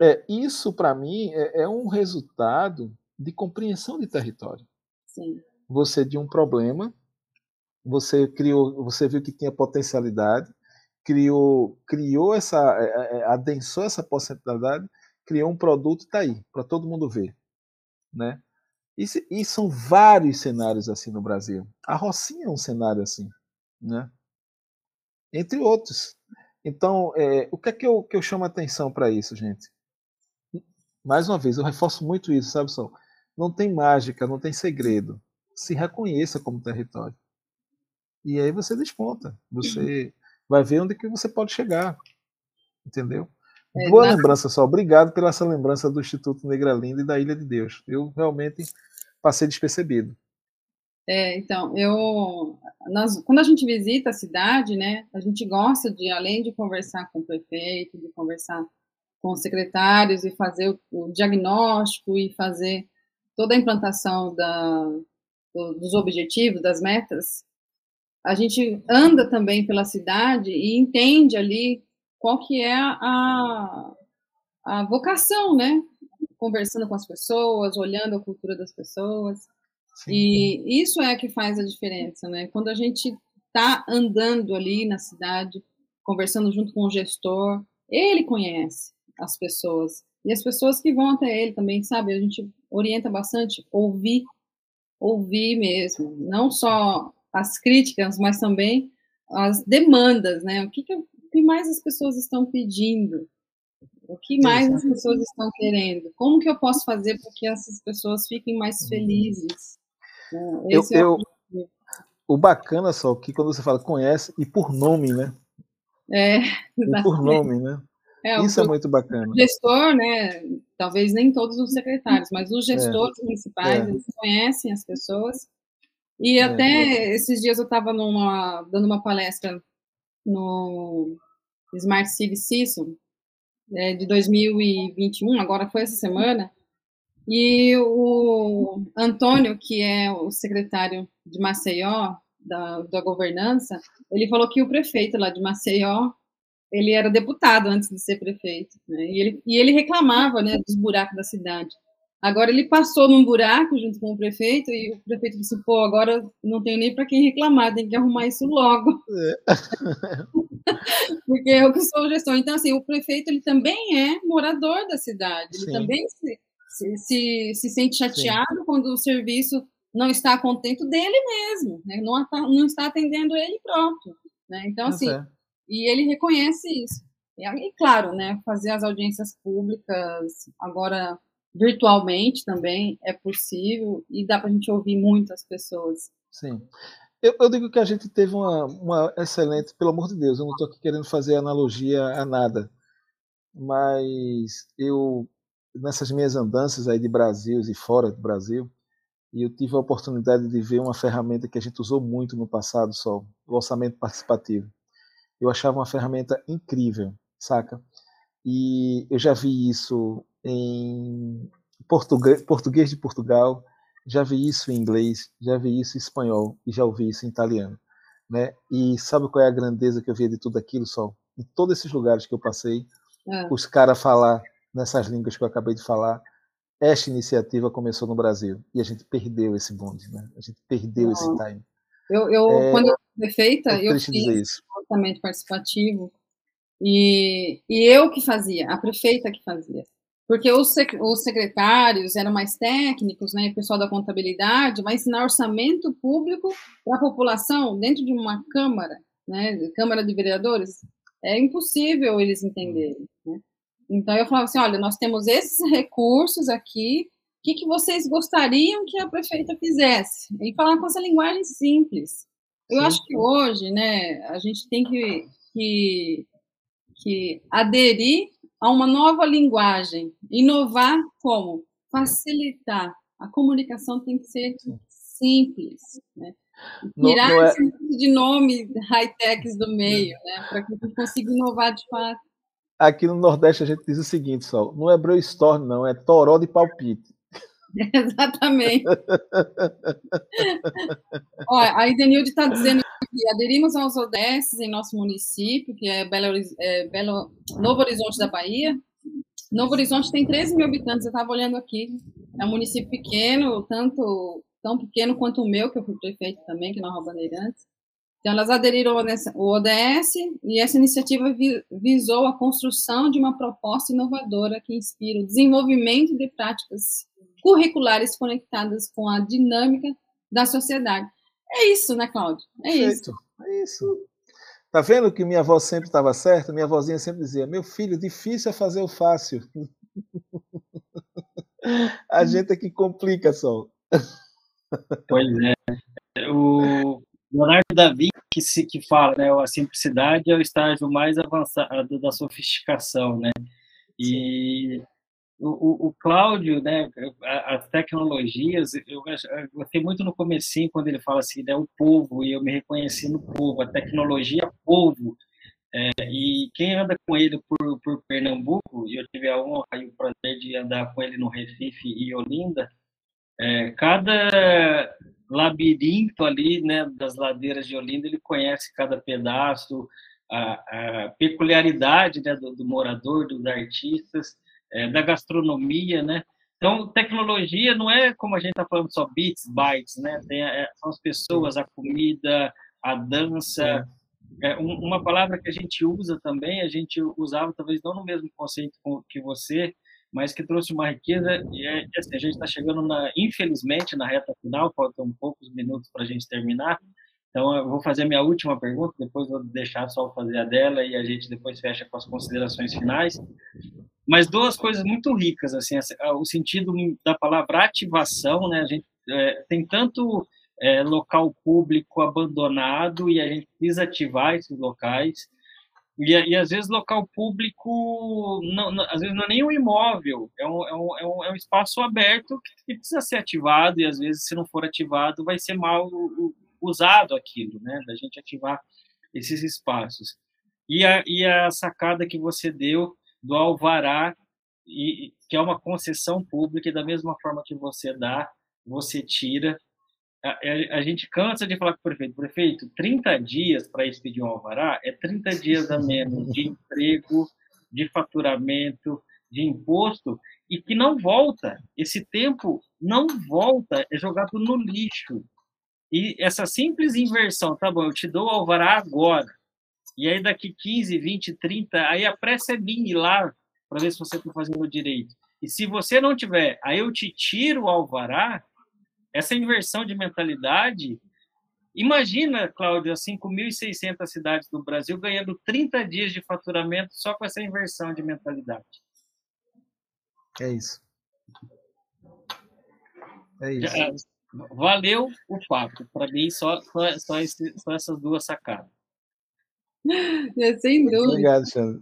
é, isso para mim é, é um resultado de compreensão de território. Sim. Você de um problema, você criou, você viu que tinha potencialidade, criou, criou essa, é, é, adensou essa potencialidade, criou um produto e está aí para todo mundo ver, né? E, e, são vários cenários assim no Brasil. A Rocinha é um cenário assim, né? Entre outros. Então, é, o que é que eu, que eu chamo a atenção para isso, gente? Mais uma vez, eu reforço muito isso, sabe, Sol? Não tem mágica, não tem segredo. Se reconheça como território. E aí você desponta. Você vai ver onde que você pode chegar. Entendeu? É, Boa lembrança só. Obrigado pela essa lembrança do Instituto Negra Linda e da Ilha de Deus. Eu realmente passei despercebido. É, então, eu, nós, quando a gente visita a cidade, né, a gente gosta de, além de conversar com o prefeito, de conversar com os secretários e fazer o, o diagnóstico e fazer toda a implantação da, do, dos objetivos, das metas, a gente anda também pela cidade e entende ali qual que é a, a vocação, né? Conversando com as pessoas, olhando a cultura das pessoas. Sim. E isso é que faz a diferença, né? Quando a gente está andando ali na cidade, conversando junto com o gestor, ele conhece as pessoas. E as pessoas que vão até ele também, sabe? A gente orienta bastante ouvir, ouvir mesmo. Não só as críticas, mas também as demandas, né? O que, que, o que mais as pessoas estão pedindo? O que mais as pessoas estão querendo? Como que eu posso fazer para que essas pessoas fiquem mais felizes? Né? Eu, é o, eu, o bacana só que quando você fala conhece e por nome, né? É, exatamente. por nome, né? É, Isso o, é muito bacana. O gestor, né? Talvez nem todos os secretários, mas os é. gestores é, municipais, eles conhecem as pessoas. E é, até esses dias eu estava dando uma palestra no Smart City CISO, é, de 2021, agora foi essa semana, e o Antônio, que é o secretário de Maceió, da, da governança, ele falou que o prefeito lá de Maceió, ele era deputado antes de ser prefeito, né? e, ele, e ele reclamava né, dos buracos da cidade. Agora ele passou num buraco junto com o prefeito e o prefeito disse: pô, agora não tenho nem para quem reclamar, tem que arrumar isso logo. É. Porque eu que sou gestor. Então, assim, o prefeito ele também é morador da cidade, ele Sim. também se, se, se, se, sente chateado Sim. quando o serviço não está contento dele mesmo, né? não, não está atendendo ele próprio. Né? Então, assim, é. e ele reconhece isso. E, claro, né, fazer as audiências públicas agora virtualmente também é possível e dá para a gente ouvir muitas pessoas. Sim. Eu, eu, digo que a gente teve uma, uma excelente, pelo amor de Deus, eu não estou aqui querendo fazer analogia a nada, mas eu, nessas minhas andanças aí de Brasil e fora do Brasil, eu tive a oportunidade de ver uma ferramenta que a gente usou muito no passado, só o orçamento participativo. Eu achava uma ferramenta incrível, saca? E eu já vi isso em português, português de Portugal, já vi isso em inglês, já vi isso em espanhol e já ouvi isso em italiano. Né? E sabe qual é a grandeza que eu via de tudo aquilo, Sol? Em todos esses lugares que eu passei, é. os caras falar nessas línguas que eu acabei de falar, esta iniciativa começou no Brasil e a gente perdeu esse bonde, né? A gente perdeu Não. esse time. Eu, eu é, quando eu fui feita, é eu fiz orçamento participativo e, e eu que fazia, a prefeita que fazia. Porque os, os secretários eram mais técnicos, né, o pessoal da contabilidade, vai ensinar orçamento público para a população dentro de uma Câmara, né, Câmara de Vereadores, é impossível eles entenderem. Né? Então eu falava assim, olha, nós temos esses recursos aqui, o que, que vocês gostariam que a prefeita fizesse? E falar com essa linguagem simples. Eu Sim. acho que hoje, né, a gente tem que, que, que aderir a uma nova linguagem. Inovar como? Facilitar. A comunicação tem que ser simples, né? Tirar não, não é... esse de nome high-techs do meio, né? Para que a gente consiga inovar de fato. Aqui no Nordeste a gente diz o seguinte, só, não é brainstorm, não, é toró de palpite. Exatamente. Olha, a Idenilde está dizendo que aderimos aos ODS em nosso município, que é Belo, é Belo, Novo Horizonte da Bahia. Novo Horizonte tem 13 mil habitantes, eu estava olhando aqui. É um município pequeno, tanto tão pequeno quanto o meu, que eu fui prefeito também, que é Nova Bandeirantes. Então, elas aderiram ao ODS e essa iniciativa visou a construção de uma proposta inovadora que inspira o desenvolvimento de práticas curriculares conectadas com a dinâmica da sociedade. É isso, né, Cláudio? É Perfeito. isso. É isso. Tá vendo que minha avó sempre estava certa? Minha avózinha sempre dizia: meu filho, difícil é fazer o fácil. a gente é que complica só. Pois é. O Leonardo da Vinci que, se, que fala, né, a simplicidade é o estágio mais avançado da sofisticação, né? E o, o, Cláudio, né, as tecnologias, eu, gostei muito no comecinho quando ele fala assim, né, o povo, e eu me reconheci no povo, a tecnologia povo. É, e quem anda com ele por, por Pernambuco, e eu tive a honra e o prazer de andar com ele no Recife e Olinda, é, cada labirinto ali, né, das ladeiras de Olinda, ele conhece cada pedaço, a, a peculiaridade né, do, do morador, dos artistas, é, da gastronomia, né? Então, tecnologia não é como a gente está falando só bits, bytes, né? Tem, é, são as pessoas, a comida, a dança. É, um, uma palavra que a gente usa também, a gente usava talvez não no mesmo conceito que você, mas que trouxe uma riqueza. E é, assim, a gente está chegando, na, infelizmente, na reta final, faltam poucos minutos para a gente terminar. Então, eu vou fazer a minha última pergunta, depois vou deixar só fazer a dela e a gente depois fecha com as considerações finais. Mas duas coisas muito ricas, assim, o sentido da palavra ativação, né? A gente é, tem tanto é, local público abandonado e a gente precisa ativar esses locais. E, e às vezes local público, não, não, às vezes não é nem um imóvel, é um, é um, é um, é um espaço aberto que, precisa ser ativado e às vezes se não for ativado vai ser mal usado aquilo, né? Da gente ativar esses espaços. E a, e a sacada que você deu do alvará, e, que é uma concessão pública, e da mesma forma que você dá, você tira. A, a, a gente cansa de falar com o prefeito, prefeito, 30 dias para expedir um alvará é 30 dias a menos de emprego, de faturamento, de imposto, e que não volta. Esse tempo não volta, é jogado no lixo. E essa simples inversão, tá bom, eu te dou o alvará agora, e aí daqui 15, 20, 30, aí a pressa é minha ir lá para ver se você está fazendo direito. E se você não tiver, aí eu te tiro o alvará, essa inversão de mentalidade. Imagina, Cláudio, as 5.600 cidades do Brasil ganhando 30 dias de faturamento só com essa inversão de mentalidade. É isso. É isso. Já, valeu o papo. Para mim, só, só, só, esse, só essas duas sacadas. É, sem dúvida. Obrigado, Xander.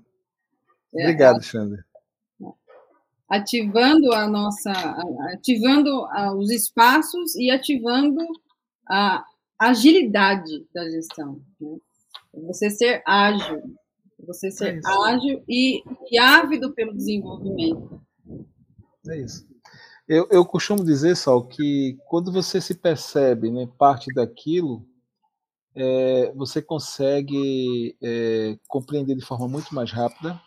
É, Obrigado, Xander. Ativando a nossa, ativando os espaços e ativando a agilidade da gestão. Né? Você ser ágil, você ser é ágil e, e ávido pelo desenvolvimento. É isso. Eu, eu costumo dizer, só que quando você se percebe né, parte daquilo, é, você consegue é, compreender de forma muito mais rápida,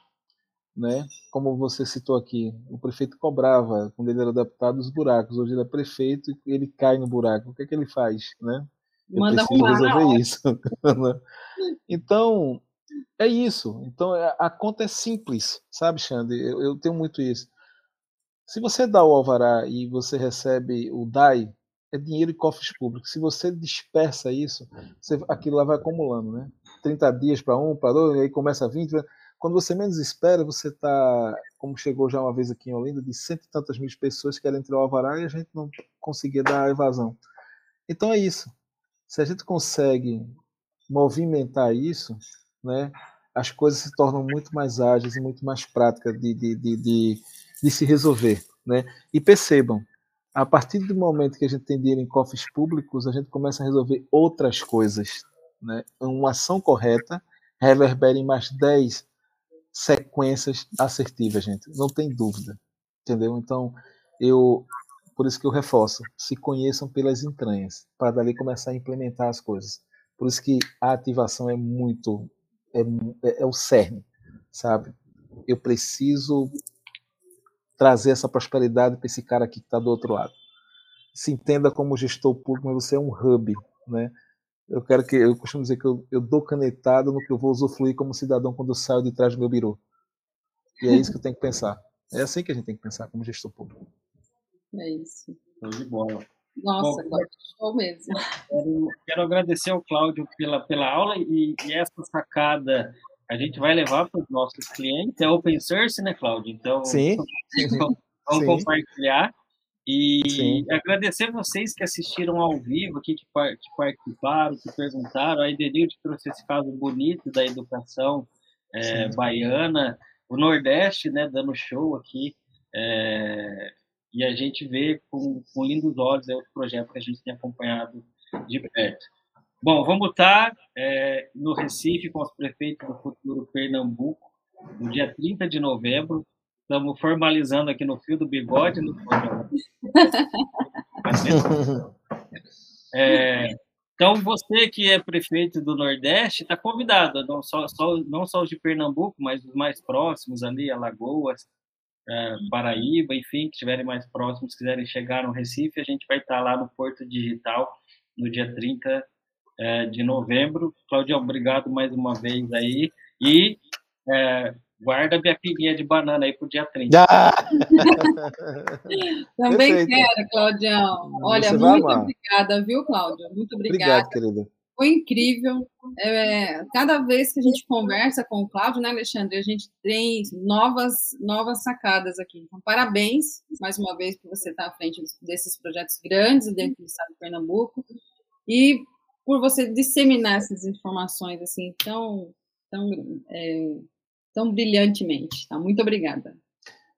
né? Como você citou aqui, o prefeito cobrava quando ele era deputado os buracos. Hoje ele é prefeito e ele cai no buraco. O que é que ele faz, né? Eu Manda preciso resolver isso. Né? então é isso. Então é, a conta é simples, sabe, Xande? Eu, eu tenho muito isso. Se você dá o alvará e você recebe o DAI, é dinheiro e cofres públicos. Se você dispersa isso, você, aquilo lá vai acumulando, né? 30 dias para um, para dois, aí começa a 20. Quando você menos espera, você está, como chegou já uma vez aqui em Olinda, de cento e tantas mil pessoas querem entrar o alvará e a gente não conseguia dar a evasão. Então é isso. Se a gente consegue movimentar isso, né, as coisas se tornam muito mais ágeis e muito mais práticas de, de, de, de de se resolver. Né? E percebam, a partir do momento que a gente tem dinheiro em cofres públicos, a gente começa a resolver outras coisas. Né? Uma ação correta reverbera em mais 10 sequências assertivas, gente. Não tem dúvida. Entendeu? Então, eu por isso que eu reforço, se conheçam pelas entranhas, para dali começar a implementar as coisas. Por isso que a ativação é muito é, é, é o cerne, sabe? Eu preciso trazer essa prosperidade para esse cara aqui que está do outro lado. Se entenda como gestor público, mas você é um hub, né? Eu quero que eu costumo dizer que eu, eu dou canetada no que eu vou usufruir como cidadão quando eu saio de trás do meu birô. E é isso que eu tenho que pensar. É assim que a gente tem que pensar como gestor público. É isso. Show de bola. Nossa, Bom, show mesmo. Quero, quero, agradecer ao Cláudio pela, pela aula e, e essa sacada a gente vai levar para os nossos clientes. É open source, né, Cláudio? Então, Sim. vamos, vamos Sim. compartilhar. E Sim. agradecer vocês que assistiram ao vivo, aqui, que, que participaram, que perguntaram. A Idenilde trouxe esse caso bonito da educação é, baiana, o Nordeste, né, dando show aqui. É, e a gente vê com, com lindos olhos é outro projeto que a gente tem acompanhado de perto. Bom, vamos estar é, no Recife com os prefeitos do futuro Pernambuco, no dia 30 de novembro. Estamos formalizando aqui no fio do bigode. No... É, então, você que é prefeito do Nordeste está convidado, não só, só, não só os de Pernambuco, mas os mais próximos ali, Alagoas, é, Paraíba, enfim, que estiverem mais próximos, quiserem chegar no Recife, a gente vai estar lá no Porto Digital no dia 30 é, de novembro. Claudio, obrigado mais uma vez aí. E é, guarda minha pininha de banana aí pro dia 30. Ah! Também Perfeito. quero, Claudião. Olha, Você muito obrigada, viu, Cláudio? Muito obrigada. Obrigado, querida. Foi incrível. É, cada vez que a gente conversa com o Cláudio, né, Alexandre, a gente tem novas, novas sacadas aqui. Então, parabéns mais uma vez por você estar à frente desses projetos grandes dentro do estado de Pernambuco e por você disseminar essas informações assim tão, tão, é, tão brilhantemente. Tá? Muito obrigada.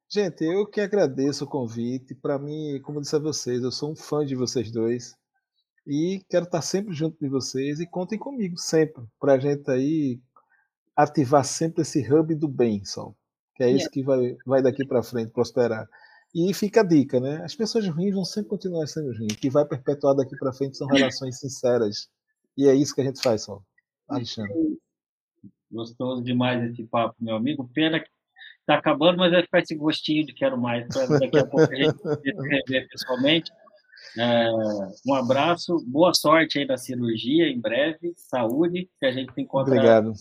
Gente, eu que agradeço o convite. Para mim, como eu disse a vocês, eu sou um fã de vocês dois. E quero estar sempre junto de vocês e contem comigo sempre, para a gente aí ativar sempre esse hub do bem, Sol. Que é isso que vai, vai daqui para frente prosperar. E fica a dica, né? As pessoas ruins vão sempre continuar sendo ruins. O que vai perpetuar daqui para frente são relações sinceras. E é isso que a gente faz, Sol. Alexandre. Gostoso demais esse papo, meu amigo. Pena que está acabando, mas vai ficar esse gostinho de quero mais. Daqui a pouco a gente se rever pessoalmente. É, um abraço, boa sorte aí na cirurgia em breve, saúde, que a gente encontra Obrigado.